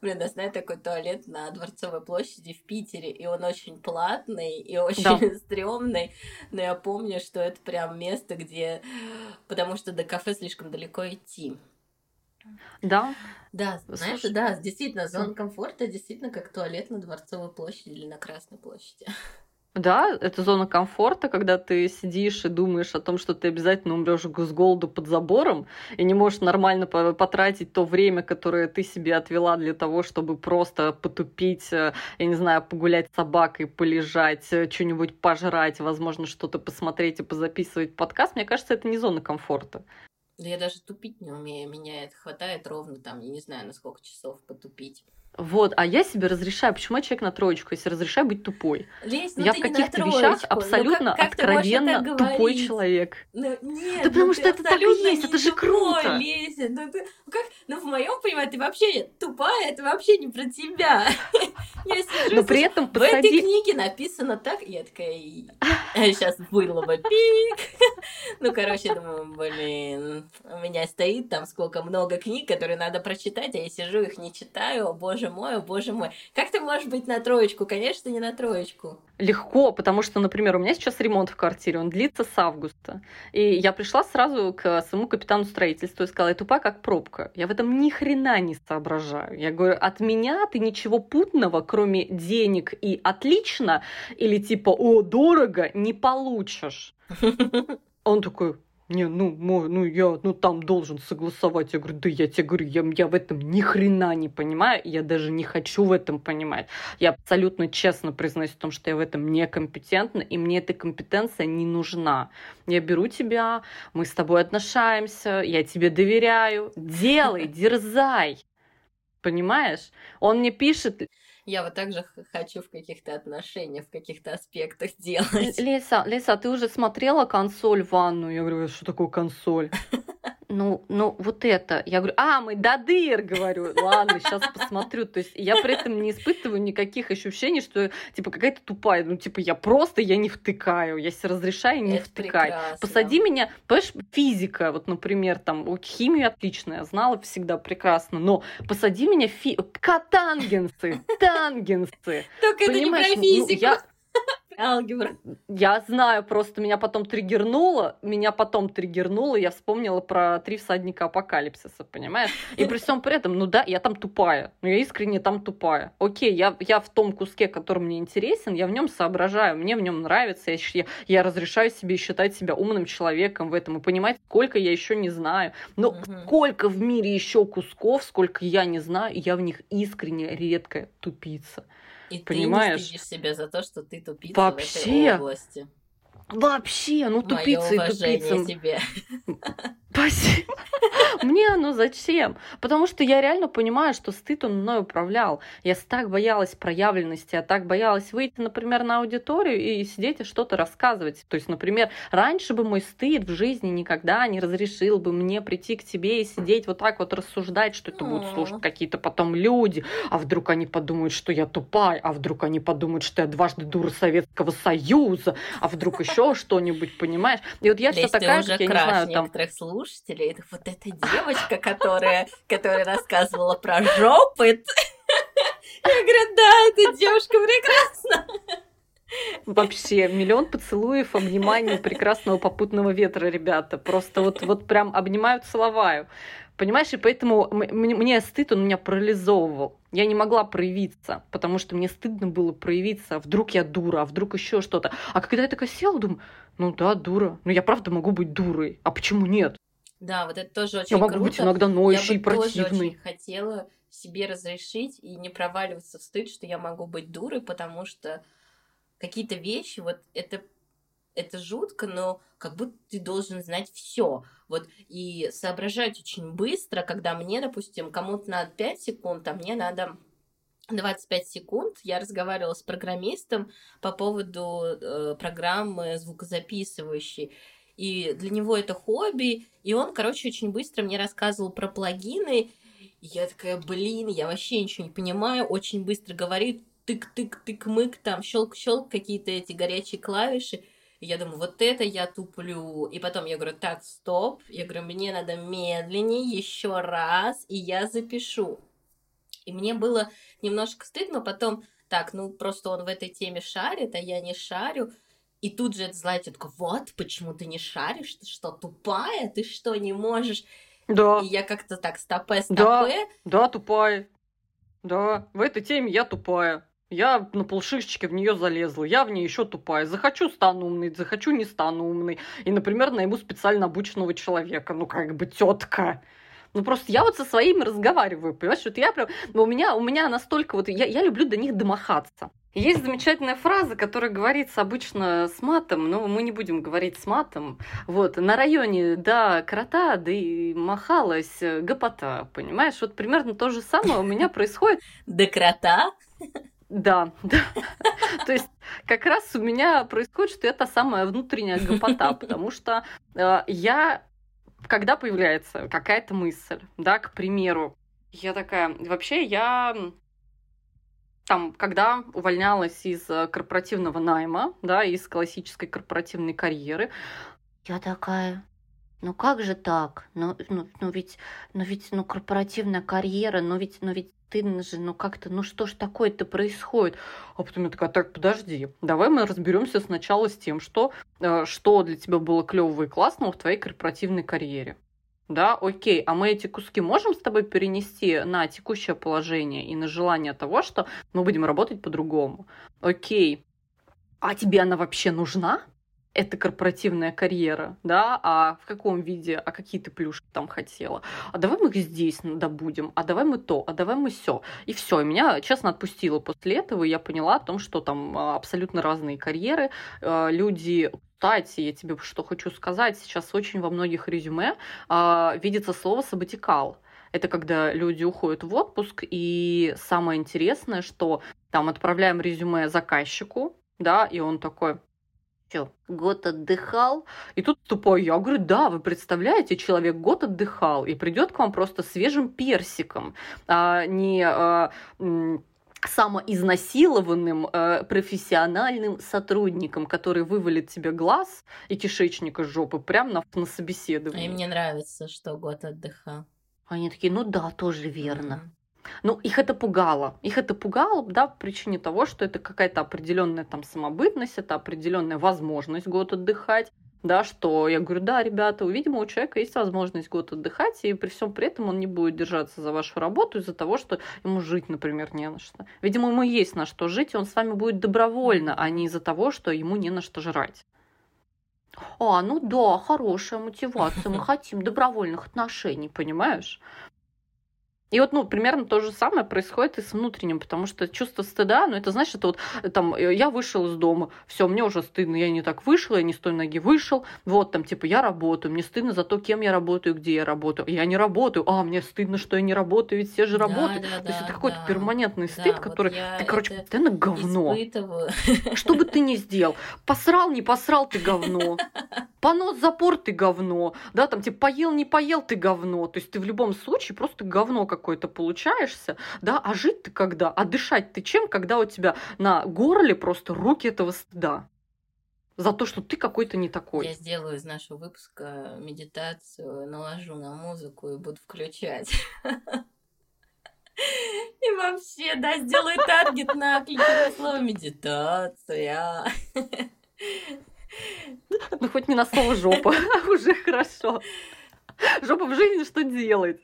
Блин, я знаю такой туалет на Дворцовой площади в Питере, и он очень платный и очень да. [LAUGHS] стрёмный, но я помню, что это прям место, где... Потому что до кафе слишком далеко идти. Да. Да, знаешь, Слушай, да, действительно, зона комфорта действительно как туалет на Дворцовой площади или на Красной площади. Да, это зона комфорта, когда ты сидишь и думаешь о том, что ты обязательно умрешь с голоду под забором и не можешь нормально потратить то время, которое ты себе отвела для того, чтобы просто потупить, э, я не знаю, погулять с собакой, полежать, э, что-нибудь пожрать, возможно, что-то посмотреть и позаписывать подкаст. Мне кажется, это не зона комфорта. Да я даже тупить не умею, меня это хватает ровно там, я не знаю, на сколько часов потупить. Вот, а я себе разрешаю, почему я человек на троечку, если разрешаю быть тупой. Лезь, ну я в каких-то вещах ну абсолютно ну, как, как откровенно тупой человек. Ну, нет, да потому ну, что это так и есть, это же круто. Лезет. Ну, ты, ну, как, ну, в моем понимании, ты вообще тупая, это вообще не про тебя. [LAUGHS] Я сижу, Но при этом. В этой книге написано так, я такая, сейчас было бы пик. [LAUGHS] Ну, короче, думаю, блин, у меня стоит там сколько много книг, которые надо прочитать, а я сижу, их не читаю, о боже боже мой, о боже мой. Как ты можешь быть на троечку? Конечно, не на троечку. Легко, потому что, например, у меня сейчас ремонт в квартире, он длится с августа. И я пришла сразу к своему капитану строительства и сказала, я тупа как пробка. Я в этом ни хрена не соображаю. Я говорю, от меня ты ничего путного, кроме денег и отлично, или типа, о, дорого, не получишь. [LAUGHS] Он такой, не, ну, мой, ну я, ну там должен согласовать. Я говорю, да я тебе говорю, я, я в этом ни хрена не понимаю, я даже не хочу в этом понимать. Я абсолютно честно признаюсь в том, что я в этом некомпетентна, и мне эта компетенция не нужна. Я беру тебя, мы с тобой отношаемся, я тебе доверяю, делай, [LAUGHS] дерзай. Понимаешь? Он мне пишет, я вот так же хочу в каких-то отношениях, в каких-то аспектах делать. Леса, Леса, ты уже смотрела консоль в ванну? Я говорю, что такое консоль? [LAUGHS] ну, ну, вот это. Я говорю, а, мы до дыр, говорю. Ладно, сейчас посмотрю. То есть я при этом не испытываю никаких ощущений, что, типа, какая-то тупая. Ну, типа, я просто, я не втыкаю. Я себе разрешаю не это втыкать. Прекрасно. Посади меня, понимаешь, физика, вот, например, там, химию отличная, знала всегда прекрасно, но посади меня фи... Катангенсы, тангенсы. Только это не про ну, физику. Я алгебра. Я знаю, просто меня потом триггернуло, меня потом триггернуло, я вспомнила про три всадника апокалипсиса, понимаешь? И при всем при этом, ну да, я там тупая, но я искренне там тупая. Окей, я, я в том куске, который мне интересен, я в нем соображаю, мне в нем нравится, я, я, я разрешаю себе считать себя умным человеком в этом и понимать, сколько я еще не знаю. Но угу. сколько в мире еще кусков, сколько я не знаю, я в них искренне редкая тупица. И Понимаешь? ты не стыдишь себя за то, что ты тупица Вообще? в этой области. Вообще, ну тупица и тупица. тебе. Спасибо. Мне оно зачем? Потому что я реально понимаю, что стыд он мной управлял. Я так боялась проявленности, я так боялась выйти, например, на аудиторию и сидеть и что-то рассказывать. То есть, например, раньше бы мой стыд в жизни никогда не разрешил бы мне прийти к тебе и сидеть вот так вот рассуждать, что это будут слушать какие-то потом люди, а вдруг они подумают, что я тупая, а вдруг они подумают, что я дважды дура Советского Союза, а вдруг еще что-нибудь, понимаешь? И вот я вся такая, как я не знаю, там... слушателей, это вот эта девочка, которая, которая рассказывала про жопы. Я говорю, да, эта девушка прекрасна. Вообще, миллион поцелуев, обниманий прекрасного попутного ветра, ребята. Просто вот, вот прям обнимаю, целоваю. Понимаешь, и поэтому мне стыд, он меня парализовывал. Я не могла проявиться, потому что мне стыдно было проявиться. А вдруг я дура, а вдруг еще что-то. А когда я такая села, думаю, ну да, дура. Ну я правда могу быть дурой. А почему нет? Да, вот это тоже очень Я могу круто. быть иногда и противной. Я бы тоже очень хотела себе разрешить и не проваливаться в стыд, что я могу быть дурой, потому что какие-то вещи, вот это это жутко, но как будто ты должен знать все. Вот и соображать очень быстро, когда мне, допустим, кому-то надо 5 секунд, а мне надо 25 секунд. Я разговаривала с программистом по поводу э, программы звукозаписывающей. И для него это хобби. И он, короче, очень быстро мне рассказывал про плагины. И я такая, блин, я вообще ничего не понимаю. Очень быстро говорит, тык-тык-тык-мык, там щелк-щелк, какие-то эти горячие клавиши. И я думаю, вот это я туплю. И потом я говорю, так, стоп. Я говорю, мне надо медленнее, еще раз, и я запишу. И мне было немножко стыдно, потом, так, ну просто он в этой теме шарит, а я не шарю. И тут же это злая тетка, вот, почему ты не шаришь, ты что, тупая, ты что, не можешь? Да. И я как-то так, стопе, стопе. Да, да, тупая. Да, в этой теме я тупая. Я на полшишечки в нее залезла, я в ней еще тупая. Захочу стану умной, захочу не стану умной. И, например, найму специально обученного человека. Ну, как бы тетка. Ну, просто я вот со своими разговариваю, понимаешь? Вот я прям... Ну, у меня, у меня настолько вот... Я, я люблю до них домахаться. Есть замечательная фраза, которая говорится обычно с матом, но мы не будем говорить с матом. Вот, на районе, да, крота, да и махалась гопота, понимаешь? Вот примерно то же самое у меня [LAUGHS] происходит. До крота? Да, да. [LAUGHS] То есть как раз у меня происходит, что это самая внутренняя гопота, потому что э, я, когда появляется какая-то мысль, да, к примеру, я такая, вообще я там, когда увольнялась из э, корпоративного найма, да, из классической корпоративной карьеры, я такая, ну как же так? Ну, ну, ну ведь, ну ведь, ну корпоративная карьера, ну ведь, ну ведь ты же, ну как-то, ну что ж такое-то происходит? А потом я такая, так, подожди, давай мы разберемся сначала с тем, что, э, что для тебя было клевого и классного в твоей корпоративной карьере да, окей, а мы эти куски можем с тобой перенести на текущее положение и на желание того, что мы будем работать по-другому. Окей, а тебе она вообще нужна? Это корпоративная карьера, да, а в каком виде, а какие ты плюшки там хотела, а давай мы их здесь добудем, а давай мы то, а давай мы все. И все, и меня, честно, отпустило после этого, и я поняла о том, что там а, абсолютно разные карьеры, а, люди кстати, я тебе что хочу сказать, сейчас очень во многих резюме э, видится слово «сабатикал». Это когда люди уходят в отпуск, и самое интересное, что там отправляем резюме заказчику, да, и он такой, что, год отдыхал? И тут тупой я говорю, да, вы представляете, человек год отдыхал и придет к вам просто свежим персиком, а не а, самоизнасилованным э, профессиональным сотрудником, который вывалит тебе глаз и кишечник из жопы прямо на, на собеседование. А мне нравится, что год отдыхал. Они такие, ну да, тоже верно. Ну, их это пугало. Их это пугало, да, по причине того, что это какая-то определенная там самобытность, это определенная возможность год отдыхать да, что я говорю, да, ребята, видимо, у человека есть возможность год отдыхать, и при всем при этом он не будет держаться за вашу работу из-за того, что ему жить, например, не на что. Видимо, ему есть на что жить, и он с вами будет добровольно, а не из-за того, что ему не на что жрать. А, ну да, хорошая мотивация, мы хотим добровольных отношений, понимаешь? И вот, ну, примерно то же самое происходит и с внутренним, потому что чувство стыда, ну, это значит, это вот, э, там, э, я вышел из дома, все, мне уже стыдно, я не так вышел, я не с той ноги вышел, вот, там, типа, я работаю, мне стыдно за то, кем я работаю, где я работаю, я не работаю, а, мне стыдно, что я не работаю, ведь все же работают. Да, да, то есть да, это какой-то перманентный стыд, да, который, вот ты, короче, ты на говно. Испытываю. Что бы ты ни сделал, посрал, не посрал, ты говно. Понос, запор, ты говно. Да, там, типа, поел, не поел, ты говно. То есть ты в любом случае просто говно как какой-то получаешься, да, а жить ты когда, а дышать ты чем, когда у тебя на горле просто руки этого стыда за то, что ты какой-то не такой. Я сделаю из нашего выпуска медитацию, наложу на музыку и буду включать. [LAUGHS] И вообще, да, сделаю таргет на ключевое слово медитация. Ну, хоть не на слово жопа, [LAUGHS] уже хорошо. Жопа в жизни что делает?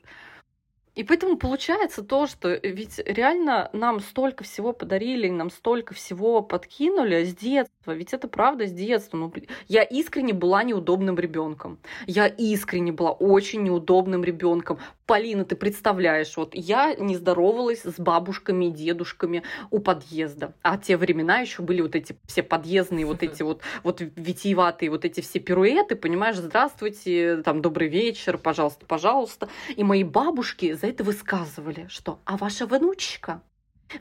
И поэтому получается то, что ведь реально нам столько всего подарили, нам столько всего подкинули с детства. Ведь это правда с детства. Ну, я искренне была неудобным ребенком. Я искренне была очень неудобным ребенком. Полина, ты представляешь, вот я не здоровалась с бабушками и дедушками у подъезда. А те времена еще были вот эти все подъездные, вот эти вот, [LAUGHS] вот витиеватые, вот эти все пируэты, понимаешь, здравствуйте, там, добрый вечер, пожалуйста, пожалуйста. И мои бабушки за это высказывали, что «а ваша внучка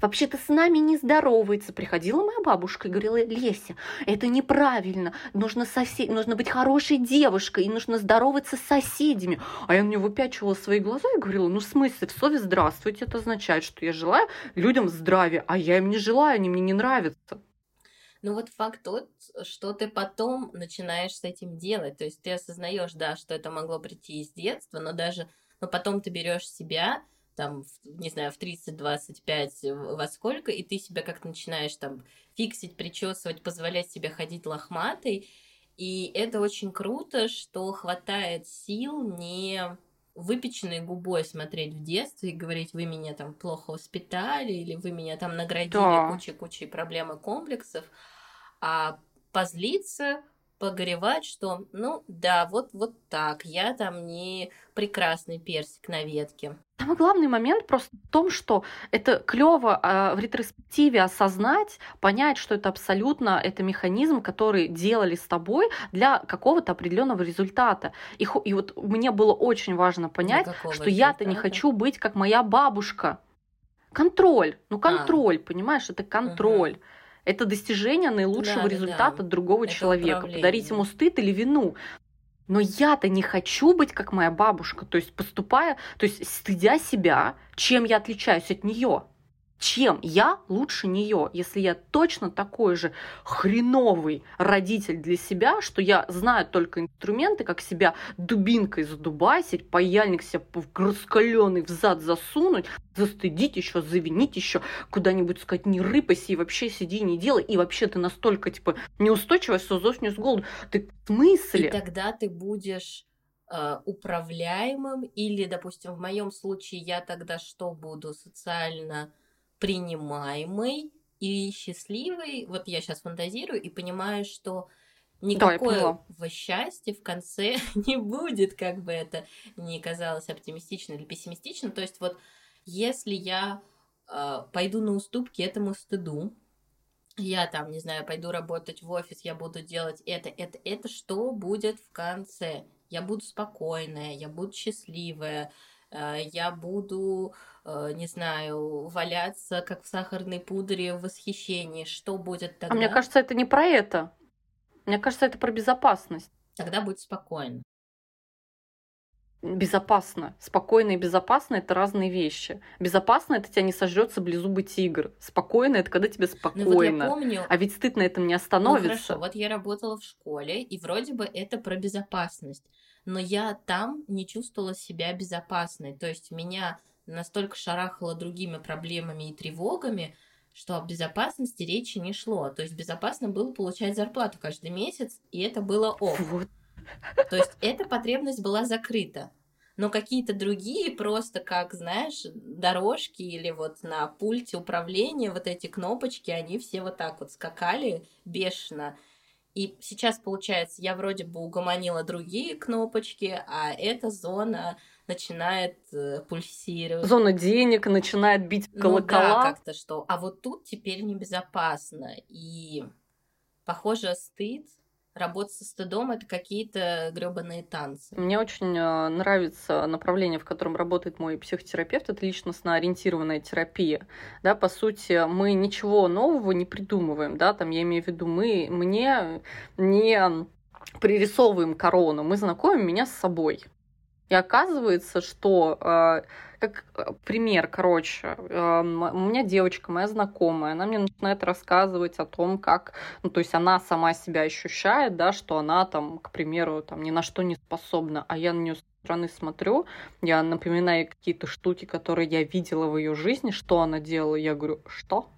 Вообще-то с нами не здоровается. Приходила моя бабушка и говорила, Леся, это неправильно. Нужно, сосед... нужно быть хорошей девушкой и нужно здороваться с соседями. А я на нее выпячивала свои глаза и говорила, ну в смысле, в слове «здравствуйте» это означает, что я желаю людям здравия, а я им не желаю, они мне не нравятся. Ну вот факт тот, что ты потом начинаешь с этим делать. То есть ты осознаешь, да, что это могло прийти из детства, но даже но потом ты берешь себя, там, не знаю, в 30-25 во сколько, и ты себя как-то начинаешь там фиксить, причесывать, позволять себе ходить лохматой. И это очень круто, что хватает сил не выпеченной губой смотреть в детстве и говорить, вы меня там плохо воспитали, или вы меня там наградили Да. кучей-кучей проблем и комплексов, а позлиться, погоревать, что, ну, да, вот, вот так, я там не прекрасный персик на ветке. Самый главный момент просто в том, что это клево в ретроспективе осознать, понять, что это абсолютно это механизм, который делали с тобой для какого-то определенного результата. И, и вот мне было очень важно понять, что я-то не хочу быть как моя бабушка. Контроль. Ну, А, контроль, понимаешь, это угу. Это достижение наилучшего Да-да-да, результата другого это человека. Подарить ему управление. стыд или вину. Но я-то не хочу быть как моя бабушка, то есть поступая, то есть стыдя себя, чем я отличаюсь от нее. Чем я лучше нее, если я точно такой же хреновый родитель для себя, что я знаю только инструменты, как себя дубинкой задубасить, паяльник себе в раскаленный в зад засунуть, застыдить еще, завинить еще, куда-нибудь сказать, не рыпайся и вообще сиди, не делай, и вообще ты настолько, типа, неустойчивая, что не с голоду. Ты в И смысле? тогда ты будешь э, управляемым, или, допустим, в моем случае я тогда что буду социально принимаемой и счастливой. Вот я сейчас фантазирую и понимаю, что Да, никакого поняла. счастья в конце [LAUGHS] не будет, как бы это ни казалось оптимистично или пессимистично. То есть вот если я э, пойду на уступки этому стыду, я там, не знаю, пойду работать в офис, я буду делать это, это, это, что будет в конце? Я буду спокойная, я буду счастливая, э, я буду, не знаю, валяться, как в сахарной пудре в восхищении. Что будет А мне тогда? кажется, это не про это. Мне кажется, это про безопасность. Тогда будет спокойно. Безопасно. Спокойно и безопасно это разные вещи. Безопасно это тебя не сожрет саблезубый тигр. Спокойно это когда тебе Ну вот я спокойно. помню, А ведь стыд на этом не ну остановится. хорошо, вот я работала в школе, и вроде бы это про безопасность, но я там не чувствовала себя безопасной. То есть меня настолько шарахало другими проблемами и тревогами, что о безопасности речи не шло. То есть безопасно было получать зарплату каждый месяц, и это было ок. Вот. То есть эта потребность была закрыта. Но какие-то другие, просто как, знаешь, дорожки или вот на пульте управления вот эти кнопочки, они все вот так вот скакали бешено. И сейчас, получается, я вроде бы угомонила другие кнопочки, а эта зона начинает э, пульсировать. Зона денег начинает бить в Ну да, колокола. как-то что. А вот тут теперь небезопасно. И, похоже, стыд, работа со стыдом это какие-то гребаные танцы. Мне очень э, нравится направление, в котором работает мой психотерапевт. Это личностно-ориентированная терапия. Да, по сути, мы ничего нового не придумываем. Да, там я имею в виду, мы мне не пририсовываем корону, мы знакомим меня с собой. И оказывается, что, э, как э, пример, короче, э, у меня девочка, моя знакомая, она мне начинает рассказывать о том, как, ну, то есть она сама себя ощущает, да, что она там, к примеру, там ни на что не способна, а я на нее стороны смотрю, я напоминаю какие-то штуки, которые я видела в ее жизни, что она делала, я говорю, что?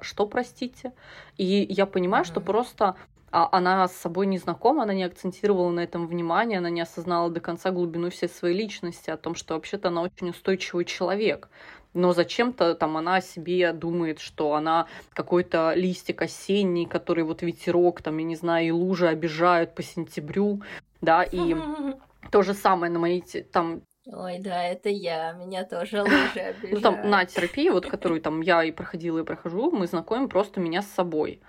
Что, простите? И я понимаю, что Мгм. просто а, она с собой не знакома, она не акцентировала на этом внимание, она не осознала до конца глубину всей своей личности, о том, что вообще-то она очень устойчивый человек. Но зачем-то там она о себе думает, что она какой-то листик осенний, который вот ветерок, там, я не знаю, и лужи обижают по сентябрю, да, и [LAUGHS] то же самое на моей, там, Ой, да, это я. Меня тоже [LAUGHS] лучше ну, там, обижают. на терапии, вот, которую там я и проходила, и прохожу, мы знакомим просто меня с собой.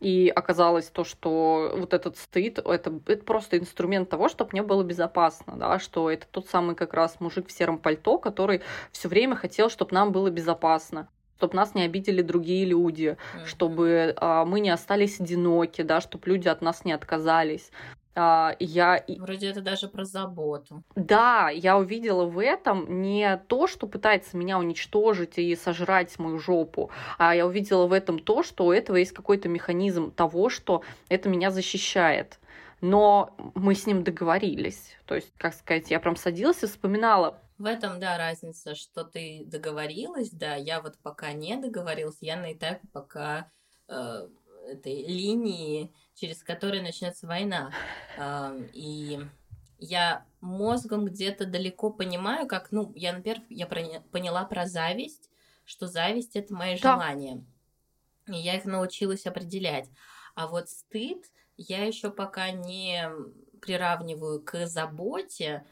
И оказалось то, что вот этот стыд, это, это просто инструмент того, чтобы мне было безопасно, да, что это тот самый как раз мужик в сером пальто, который все время хотел, чтобы нам было безопасно чтобы нас не обидели другие люди, Мгм. чтобы а, мы не остались одиноки, да, чтобы люди от нас не отказались. А, я Вроде это даже про заботу. да, я увидела в этом не то, что пытается меня уничтожить и сожрать мою жопу, а я увидела в этом то, что у этого есть какой-то механизм того, что это меня защищает. Но мы с ним договорились. То есть, как сказать, я прям садилась и вспоминала, В этом, да, разница, что ты договорилась, да, я вот пока не договорилась, я на этапе пока э, этой линии, через которую начнется война. И я мозгом где-то далеко понимаю, как, ну, я, например, я поняла про зависть, что зависть это мои да. желания. И я их научилась определять. А вот стыд я еще пока не приравниваю к заботе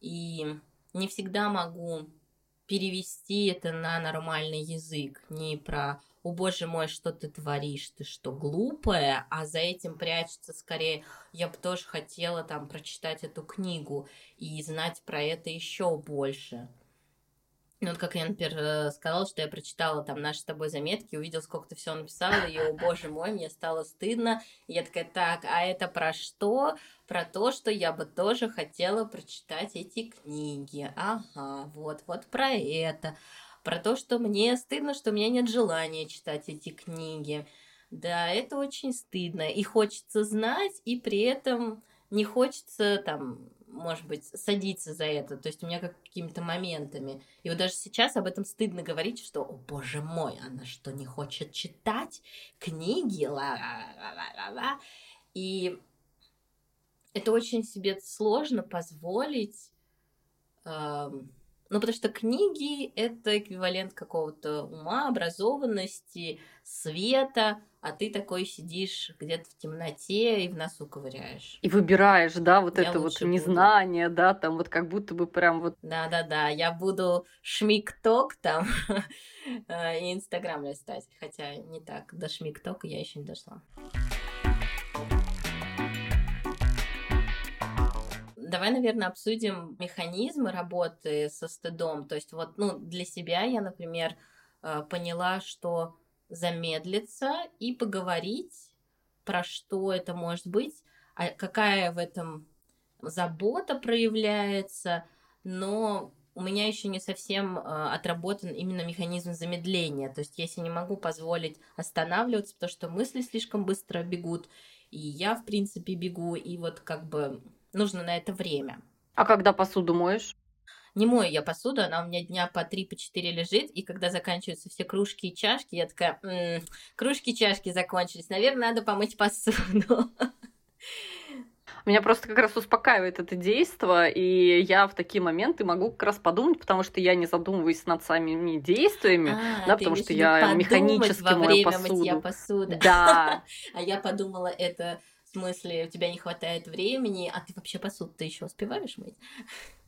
и не всегда могу перевести это на нормальный язык, не про «О, боже мой, что ты творишь, ты что, глупая?» А за этим прячется скорее «Я бы тоже хотела там прочитать эту книгу и знать про это еще больше». Ну, вот как я, например, э, сказала, что я прочитала там наши с тобой заметки, увидела, сколько ты все написала, и, о боже мой, мне стало стыдно. И я такая, так, а это про что? Про то, что я бы тоже хотела прочитать эти книги. Ага, вот, вот про это. Про то, что мне стыдно, что у меня нет желания читать эти книги. Да, это очень стыдно. И хочется знать, и при этом не хочется там может быть, садиться за это. То есть у меня как какими-то моментами. И вот даже сейчас об этом стыдно говорить, что, о боже мой, она что, не хочет читать книги? Ла-ла-ла-ла-ла. И это очень себе сложно позволить. Эм, ну, потому что книги — это эквивалент какого-то ума, образованности, света, а ты такой сидишь где-то в темноте и в носу ковыряешь. И выбираешь, да, вот я это вот незнание, буду. да, там вот как будто бы прям вот... Да-да-да, я буду шмикток там [LAUGHS] э, и Инстаграм листать, хотя не так, до шмиктока я еще не дошла. Давай, наверное, обсудим механизмы работы со стыдом. То есть вот, ну, для себя я, например, э, поняла, что замедлиться и поговорить, про что это может быть, а какая в этом забота проявляется, но у меня еще не совсем э, отработан именно механизм замедления. То есть, если не могу позволить останавливаться, потому что мысли слишком быстро бегут, и я, в принципе, бегу, и вот как бы нужно на это время. А когда посуду моешь? Не мою я посуду, она у меня дня по три, по четыре лежит, и когда заканчиваются все кружки и чашки, я такая, м-м, кружки и чашки закончились, наверное, надо помыть посуду. [LAUGHS] Меня просто как раз успокаивает это действие, и я в такие моменты могу как раз подумать, потому что я не задумываюсь над самими действиями, а, да, потому что я механически во мою посуду. посуды. Да. [LAUGHS] А я подумала, это в смысле, у тебя не хватает времени, а ты вообще посуду-то еще успеваешь мыть?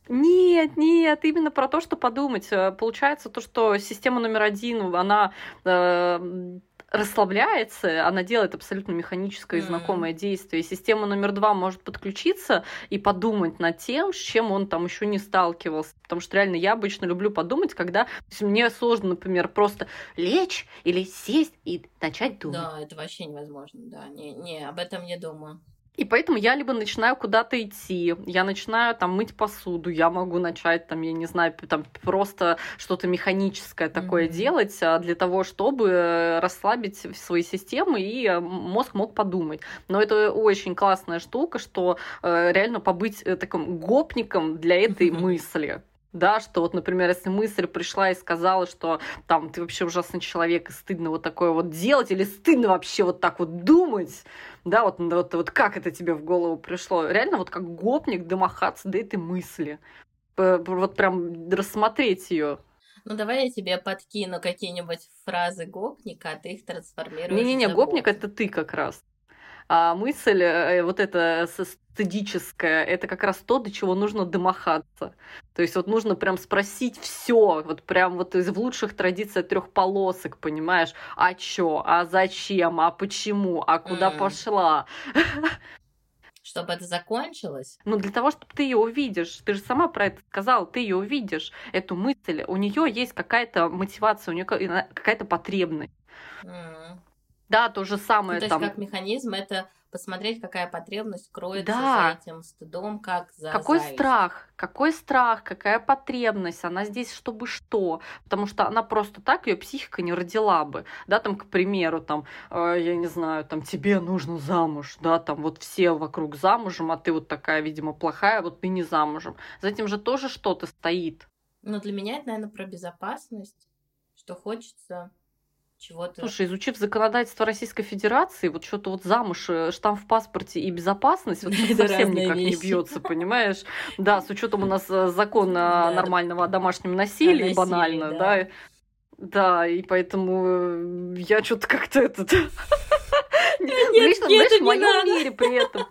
Нет, нет, именно про то, что подумать. Э, получается то, что система номер один, она э, расслабляется, она делает абсолютно механическое и знакомое mm. действие. И система номер два может подключиться и подумать над тем, с чем он там еще не сталкивался. Потому что реально я обычно люблю подумать, когда мне сложно, например, просто лечь или сесть и начать думать. Да, это вообще невозможно, да. Не, не об этом не думаю. И поэтому я либо начинаю куда-то идти, я начинаю там мыть посуду, я могу начать там, я не знаю, там просто что-то механическое такое mm-hmm. делать а, для того, чтобы расслабить свои системы и э, мозг мог подумать. Но это очень классная штука, что э, реально побыть э, таким гопником для этой [LAUGHS] мысли. Да, что вот, например, если мысль пришла и сказала, что там ты вообще ужасный человек, и стыдно вот такое вот делать, или стыдно вообще вот так вот думать, да, вот, вот, вот как это тебе в голову пришло? Реально вот как гопник домахаться до этой мысли. Вот прям рассмотреть ее. Ну, давай я тебе подкину какие-нибудь фразы гопника, а ты их трансформируешь. Не-не-не, гопник это ты как раз. А мысль э, вот эта стадическая, это как раз то, до чего нужно домахаться. То есть вот нужно прям спросить все, вот прям вот из в лучших традиций трех полосок, понимаешь? А чё? А зачем? А почему? А куда mm. пошла? чтобы это закончилось? Ну, для того, чтобы ты ее увидишь. Ты же сама про это сказала, ты ее увидишь, эту мысль. У нее есть какая-то мотивация, у нее какая-то потребность. Mm. Да, то же самое. Ну, то там... есть как механизм это посмотреть, какая потребность кроется да. за этим стыдом, как за Какой зависть. страх, какой страх, какая потребность, она здесь чтобы что, потому что она просто так, ее психика не родила бы, да, там, к примеру, там, э, я не знаю, там, тебе нужно замуж, да, там, вот все вокруг замужем, а ты вот такая, видимо, плохая, вот ты не замужем. За этим же тоже что-то стоит. Ну, для меня это, наверное, про безопасность, что хочется чего-то... Слушай, изучив законодательство Российской Федерации, вот что-то вот замуж, э, штамп в паспорте и безопасность, вот [LAUGHS] это совсем никак вещи. не бьется, понимаешь? Да, с учетом у нас э, закона да. нормального о домашнем насилии, насилии банально, да. да. Да, и поэтому э, я что-то как-то этот... [LAUGHS] Нет, знаешь, в моем мире при этом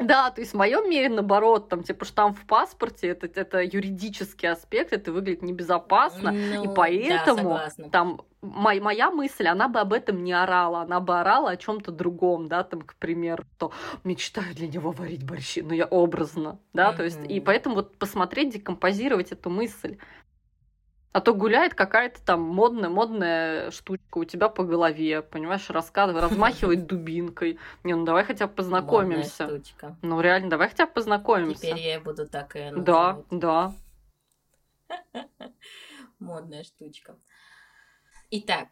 да, то есть в моем мире, наоборот, там, типа, штамп в паспорте, это, это юридический аспект, это выглядит небезопасно, ну, и поэтому да, там моя, моя мысль, она бы об этом не орала, она бы орала о чем-то другом, да, там, к примеру, то мечтаю для него варить борщи, ну я образно, да, mm-hmm. то есть, и поэтому вот посмотреть, декомпозировать эту мысль, а то гуляет какая-то там модная, модная штучка у тебя по голове, понимаешь, рассказывай, [LAUGHS] размахивает дубинкой. Не, ну давай хотя бы познакомимся. Модная штучка. Ну реально, давай хотя бы познакомимся. Теперь я буду так и называть. Да, да. [LAUGHS] Модная штучка. Итак,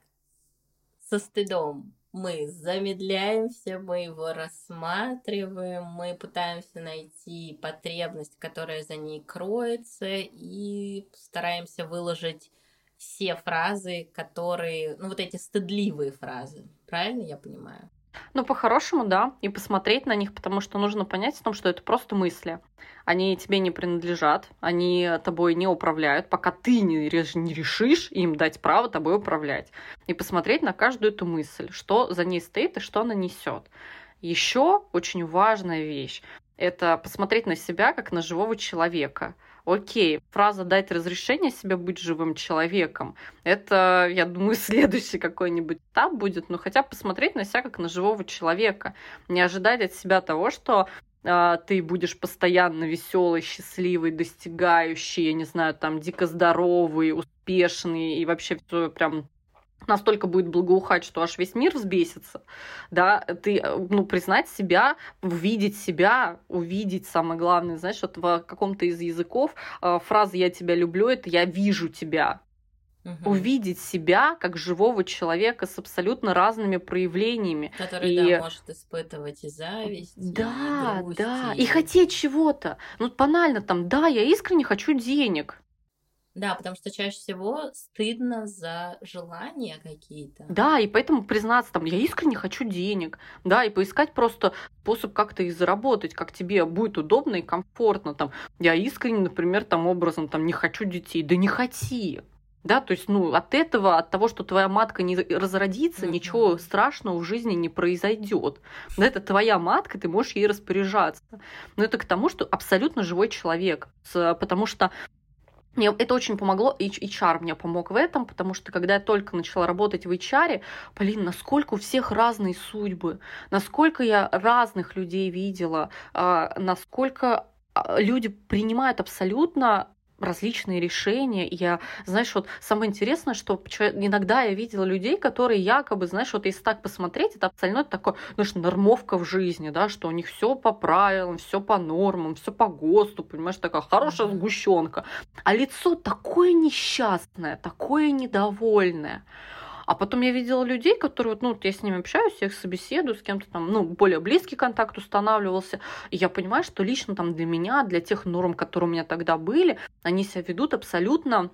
со стыдом мы замедляемся, мы его рассматриваем, мы пытаемся найти потребность, которая за ней кроется, и стараемся выложить все фразы, которые, ну вот эти стыдливые фразы. Правильно я понимаю? Ну, по-хорошему, да, и посмотреть на них, потому что нужно понять в том, что это просто мысли. Они тебе не принадлежат, они тобой не управляют, пока ты не, не решишь им дать право тобой управлять. И посмотреть на каждую эту мысль, что за ней стоит и что она несет. Еще очень важная вещь – это посмотреть на себя как на живого человека – Окей, фраза «дать разрешение себе быть живым человеком» — это, я думаю, [LAUGHS] следующий какой-нибудь этап будет, но хотя посмотреть на себя как на живого человека, не ожидать от себя того, что э, ты будешь постоянно веселый, счастливый, достигающий, я не знаю, там, дико здоровый, успешный и вообще все прям настолько будет благоухать, что аж весь мир взбесится, да, ты, э, ну, признать себя, увидеть себя, увидеть, самое главное, знаешь, вот в каком-то из языков э, фраза «я тебя люблю» — это «я вижу тебя», Угу. увидеть себя как живого человека с абсолютно разными проявлениями. Который, и... да, может испытывать и зависть, да, и грусть, да, и... и хотеть чего-то. Ну, банально там, да, я искренне хочу денег. Да, потому что чаще всего стыдно за желания какие-то. Да, и поэтому признаться, там, я искренне хочу денег, да, и поискать просто способ как-то их заработать, как тебе будет удобно и комфортно, там, я искренне, например, там, образом, там, не хочу детей, да не хоти, да, то есть, ну, от этого, от того, что твоя матка не разродится, mm-hmm. ничего страшного в жизни не произойдет. Да, это твоя матка, ты можешь ей распоряжаться. Но это к тому, что абсолютно живой человек. Потому что мне это очень помогло, и HR мне помог в этом, потому что когда я только начала работать в HR, блин, насколько у всех разные судьбы, насколько я разных людей видела, а, насколько а, люди принимают абсолютно различные решения. И я, знаешь, вот самое интересное, что иногда я видела людей, которые якобы, знаешь, вот если так посмотреть, это абсолютно такое, знаешь, нормовка в жизни, да, что у них все по правилам, все по нормам, все по ГОСТу, понимаешь, такая хорошая сгущенка. А лицо такое несчастное, такое недовольное. А потом я видела людей, которые, ну, я с ними общаюсь, я их собеседую, с кем-то там, ну, более близкий контакт устанавливался, и я понимаю, что лично там для меня, для тех норм, которые у меня тогда были, они себя ведут абсолютно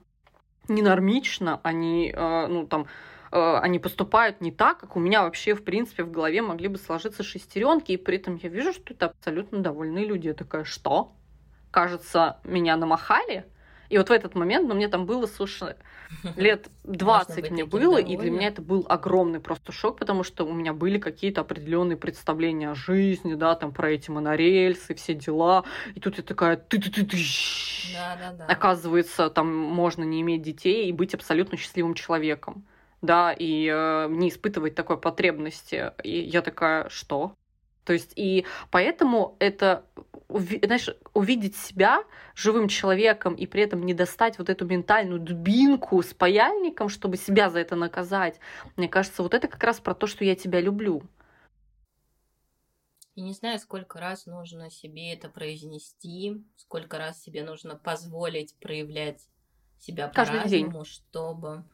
ненормично, они, э, ну, там, э, они поступают не так, как у меня вообще, в принципе, в голове могли бы сложиться шестеренки, и при этом я вижу, что это абсолютно довольные люди. Я такая, что? Кажется, меня намахали? И вот в этот момент, ну, мне там было, слушай, [LAUGHS] лет 20 мне было, и для меня это был огромный просто шок, потому что у меня были какие-то определенные представления о жизни, да, там про эти монорельсы, все дела. И тут я такая, ты ты ты ты. Оказывается, там можно не иметь детей и быть абсолютно счастливым человеком. Да, и э, не испытывать такой потребности. И я такая, что? То есть, и поэтому это, знаешь, увидеть себя живым человеком и при этом не достать вот эту ментальную дубинку с паяльником, чтобы себя за это наказать, мне кажется, вот это как раз про то, что я тебя люблю. И не знаю, сколько раз нужно себе это произнести, сколько раз себе нужно позволить проявлять себя по-разному, чтобы,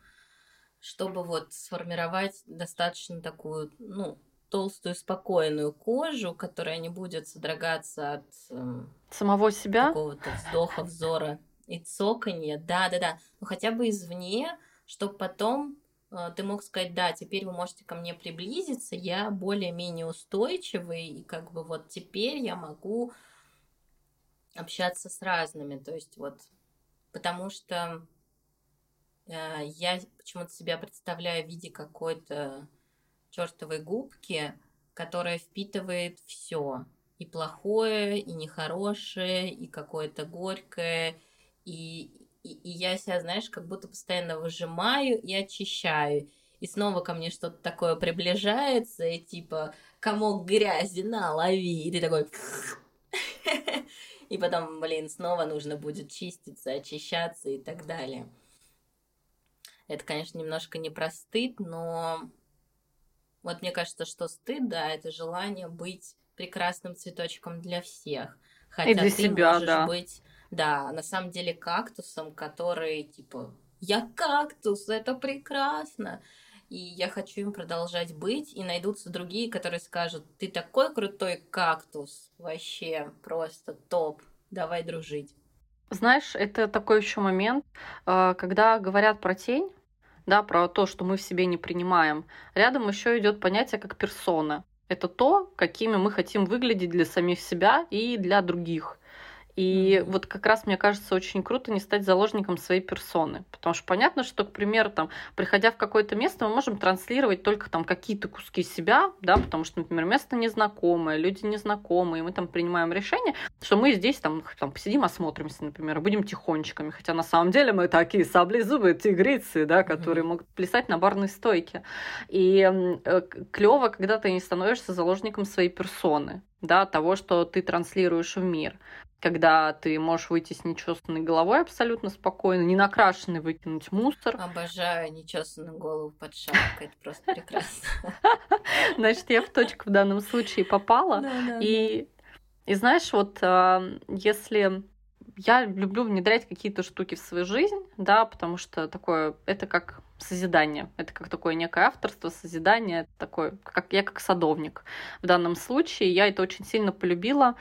чтобы вот сформировать достаточно такую, ну, толстую, спокойную кожу, которая не будет содрогаться от э, самого себя, какого-то вздоха, взора и цоканья. Да, да, да. Ну хотя бы извне, чтобы потом э, ты мог сказать, да, теперь вы можете ко мне приблизиться, я более-менее устойчивый, и как бы вот теперь я могу общаться с разными, то есть вот, потому что э, я почему-то себя представляю в виде какой-то чертовой губки, которая впитывает все, и плохое, и нехорошее, и какое-то горькое, и, и, и я себя, знаешь, как будто постоянно выжимаю и очищаю. И снова ко мне что-то такое приближается, и типа, комок грязи, на, лови. И ты такой... [LAUGHS] И потом, блин, снова нужно будет чиститься, очищаться и так далее. Это, конечно, немножко не про стыд, но вот мне кажется, что стыд, да, это желание быть прекрасным цветочком для всех. Хотя и для ты себя, можешь да. быть да, на самом деле кактусом, который типа я кактус, это прекрасно. И я хочу им продолжать быть, и найдутся другие, которые скажут, ты такой крутой кактус, вообще просто топ, давай дружить. Знаешь, это такой еще момент, а, когда говорят про тень, да, про то, что мы в себе не принимаем, рядом еще идет понятие как персона. Это то, какими мы хотим выглядеть для самих себя и для других. И mm-hmm. вот как раз мне кажется очень круто не стать заложником своей персоны. Потому что понятно, что, к примеру, там, приходя в какое-то место, мы можем транслировать только там какие-то куски себя, да, потому что, например, место незнакомое, люди незнакомые, мы там принимаем решение, что мы здесь там, там посидим, осмотримся, например, будем тихончиками. Хотя на самом деле мы такие саблезубые тигрицы, да, которые mm-hmm. могут плясать на барной стойке. И э, клево, когда ты не становишься заложником своей персоны, да, того, что ты транслируешь в мир когда ты можешь выйти с нечесанной головой абсолютно спокойно, не накрашенный выкинуть мусор. Обожаю нечесанную голову под шапкой, это просто прекрасно. [LAUGHS] Значит, я в точку в данном случае попала. И, и знаешь, вот а, если я люблю внедрять какие-то штуки в свою жизнь, да, потому что такое, это как созидание, это как такое некое авторство, созидание, такое, как я как садовник. В данном случае я это очень сильно полюбила,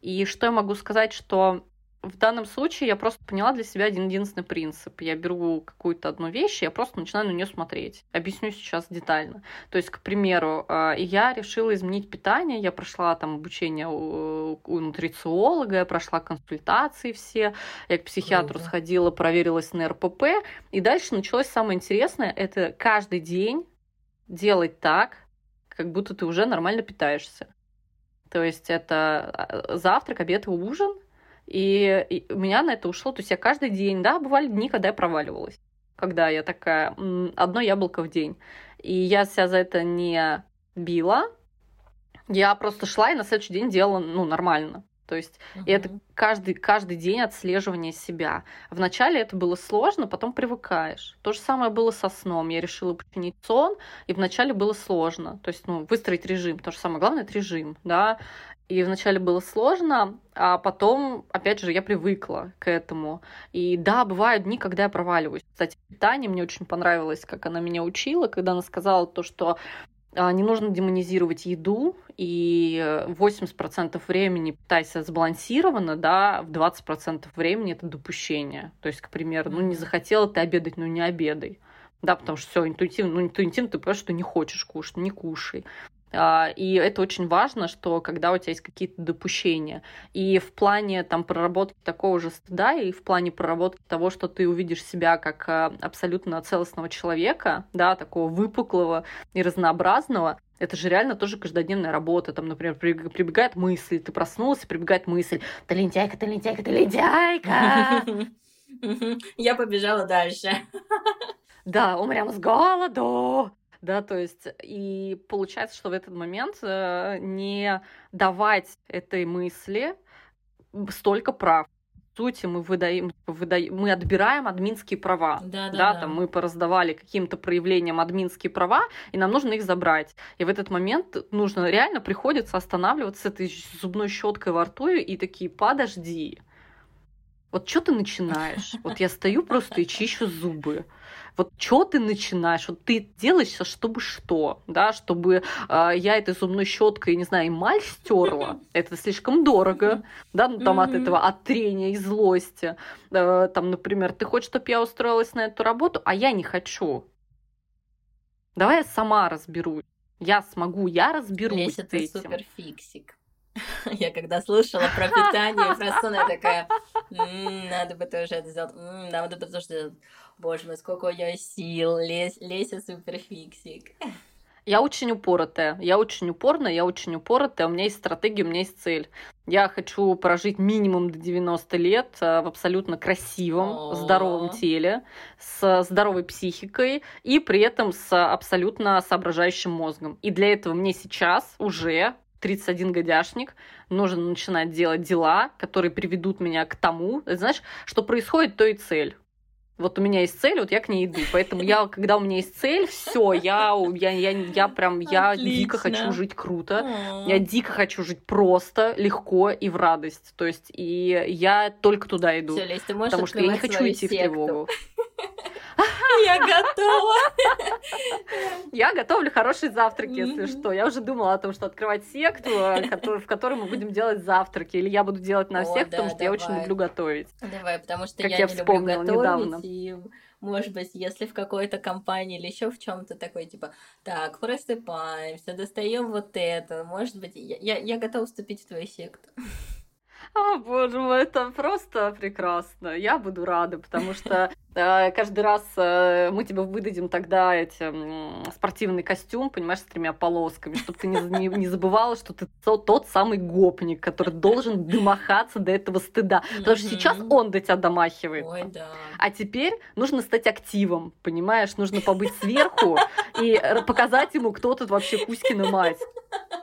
и что я могу сказать, что в данном случае я просто поняла для себя один единственный принцип. Я беру какую-то одну вещь, и я просто начинаю на нее смотреть. Объясню сейчас детально. То есть, к примеру, а, я решила изменить питание, я прошла там обучение у, нутрициолога, я прошла консультации все, я к психиатру Круто. сходила, проверилась на РПП, и дальше началось самое интересное, это каждый день делать так, как будто ты уже нормально питаешься. То есть это а, завтрак, обед и ужин. И, и у меня на это ушло. То есть я каждый день, да, бывали дни, когда я проваливалась. Когда я такая, одно яблоко в день. И я себя за это не била. Я просто шла и на следующий день делала, ну, нормально. То есть uh-huh. это каждый, каждый день отслеживание себя. Вначале это было сложно, потом привыкаешь. То же самое было со сном. Я решила починить сон, и вначале было сложно. То есть, ну, выстроить режим. То же самое главное это режим, да. И вначале было сложно, а потом, опять же, я привыкла к этому. И да, бывают дни, когда я проваливаюсь. Кстати, питание мне очень понравилось, как она меня учила, когда она сказала то, что а, не нужно демонизировать еду, и 80% времени питайся сбалансированно, да, в 20% времени это допущение. То есть, к примеру, ну не захотела ты обедать, ну не обедай. Да, потому что все интуитивно, ну интуитивно ты понимаешь, что не хочешь кушать, не кушай. А, и это очень важно, что когда у тебя есть какие-то допущения, и в плане там проработки такого же стыда, и в плане проработки того, что ты увидишь себя как а, абсолютно целостного человека, да, такого выпуклого и разнообразного, это же реально тоже каждодневная работа. Там, например, прибегает мысль, ты проснулся, прибегает мысль, ты лентяйка, ты лентяйка, ты лентяйка. [LAUGHS] Я побежала дальше. Да, умрем с голоду да, то есть и получается, что в этот момент э, не давать этой мысли столько прав. Сути, мы выдаем, выдаем, мы отбираем админские права. Да, да, да, да. Там мы пораздавали каким-то проявлением админские права, и нам нужно их забрать. И в этот момент нужно реально приходится останавливаться с этой зубной щеткой во рту и такие, подожди, вот что ты начинаешь? Вот я стою просто и чищу зубы. Вот что ты начинаешь? Вот ты делаешь, чтобы что? Да, чтобы э, я этой зубной щеткой, не знаю, эмаль стерла. [LAUGHS] Это слишком дорого. Да, ну там от этого от трения и злости. Э, там, например, ты хочешь, чтобы я устроилась на эту работу, а я не хочу. Давай я сама разберусь. Я смогу, я разберусь Леся, ты этим. [LAUGHS] Я когда слушала про питание, про [LAUGHS] сон, я такая, «М, надо бы тоже это сделать, надо бы тоже сделать. Боже мой, сколько у нее сил, Лес- Леся супер фиксик. Я очень упоротая. Я очень упорная, я очень упоротая. У меня есть стратегия, у меня есть цель. Я хочу прожить минимум до 90 лет э, в абсолютно красивом, здоровом теле, с здоровой психикой и при этом с абсолютно соображающим мозгом. И для этого мне сейчас уже 31 годяшник, нужно начинать делать дела, которые приведут меня к тому, знаешь, что происходит, то и цель. Вот у меня есть цель, вот я к ней иду. Поэтому я, когда у меня есть цель, все, я, я, я, я прям, я дико Отлично. хочу жить круто. О. Я дико хочу жить просто, легко и в радость. То есть, и я только туда иду. Всё, Лесь, ты можешь потому что я не хочу идти в секту. тревогу. Я готова. Я готовлю хорошие завтраки, если что. Я уже думала о том, что открывать секту, кото- в которой мы будем делать завтраки. Или я буду делать на всех, потому что я очень люблю готовить. Давай, потому что я, не люблю готовить, может быть, если в какой-то компании или еще в чем-то такой, типа, так, просыпаемся, достаем вот это, может быть, я, я, я готова вступить в твою секту. О, боже мой, это просто прекрасно. Я буду рада, потому что [LAUGHS] э, каждый раз э, мы тебе выдадим тогда эти, спортивный костюм, понимаешь, с тремя полосками, чтобы ты не, не- забывала, что ты то- тот самый гопник, который должен домахаться до этого стыда. Потому что сейчас он до тебя домахивает. Ой, да. А теперь нужно стать активом, понимаешь? Нужно побыть сверху и показать ему, кто тут вообще Кузькина мать. [LAUGHS]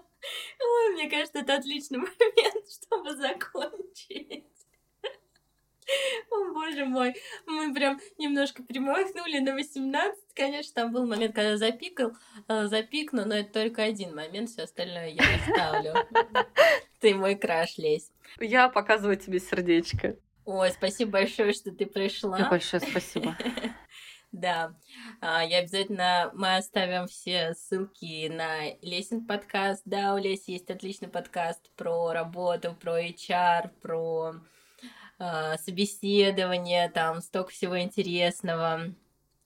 Ой, мне кажется, это отличный [LAUGHS] момент, чтобы закончить. О, боже мой, мы прям немножко перемахнули на 18. Конечно, там был момент, когда запикал, э, запикну, но это только один момент, все остальное я оставлю. Ты мой краш, Лесь. Я показываю тебе сердечко. Ой, спасибо большое, что ты пришла. Большое спасибо. Да, А, я обязательно, мы оставим все ссылки на Лесин подкаст. Да, у Леси есть отличный подкаст про работу, про HR, про а, собеседование, там столько всего интересного.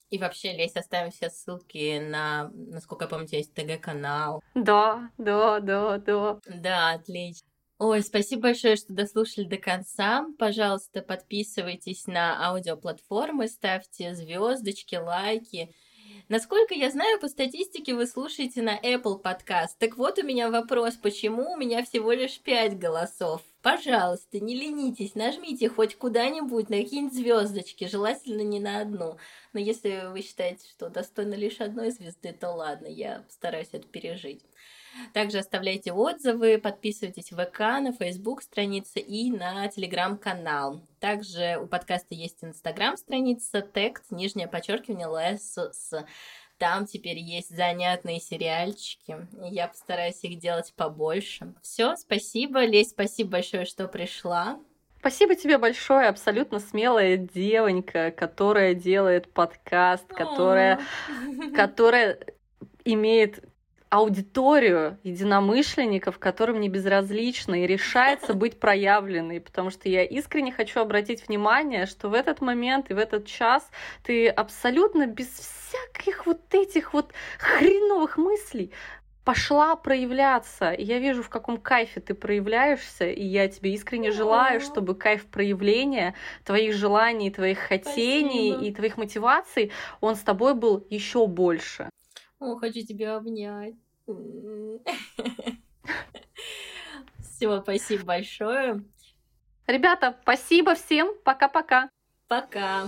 И вообще, Лесь, оставим все ссылки на, насколько я помню, есть ТГ-канал. Да, да, да, да. Да, отлично. Ой, спасибо большое, что дослушали до конца. Пожалуйста, подписывайтесь на аудиоплатформы, ставьте звездочки, лайки. Насколько я знаю, по статистике вы слушаете на Apple Podcast. Так вот у меня вопрос, почему у меня всего лишь 5 голосов? Пожалуйста, не ленитесь, нажмите хоть куда-нибудь на какие-нибудь звездочки, желательно не на одну. Но если вы считаете, что достойно лишь одной звезды, то ладно, я постараюсь это пережить. Также оставляйте отзывы, подписывайтесь в ВК, на Facebook странице и на Телеграм-канал. Также у подкаста есть Инстаграм-страница, текст, нижнее подчеркивание, ЛСС. Там теперь есть занятные сериальчики. Я постараюсь их делать побольше. Все, спасибо, Лесь, спасибо большое, что пришла. Спасибо тебе большое, абсолютно смелая девонька, которая делает подкаст, которая, которая имеет аудиторию единомышленников, которым не безразлично и решается быть проявленной, потому что я искренне хочу обратить внимание, что в этот момент и в этот час ты абсолютно без всяких вот этих вот хреновых мыслей пошла проявляться. И я вижу, в каком кайфе ты проявляешься, и я тебе искренне желаю, чтобы кайф проявления твоих желаний, твоих хотений Спасибо. и твоих мотиваций, он с тобой был еще больше. О, хочу тебя обнять. [LAUGHS] Все, спасибо большое. Ребята, спасибо всем. Пока-пока. Пока.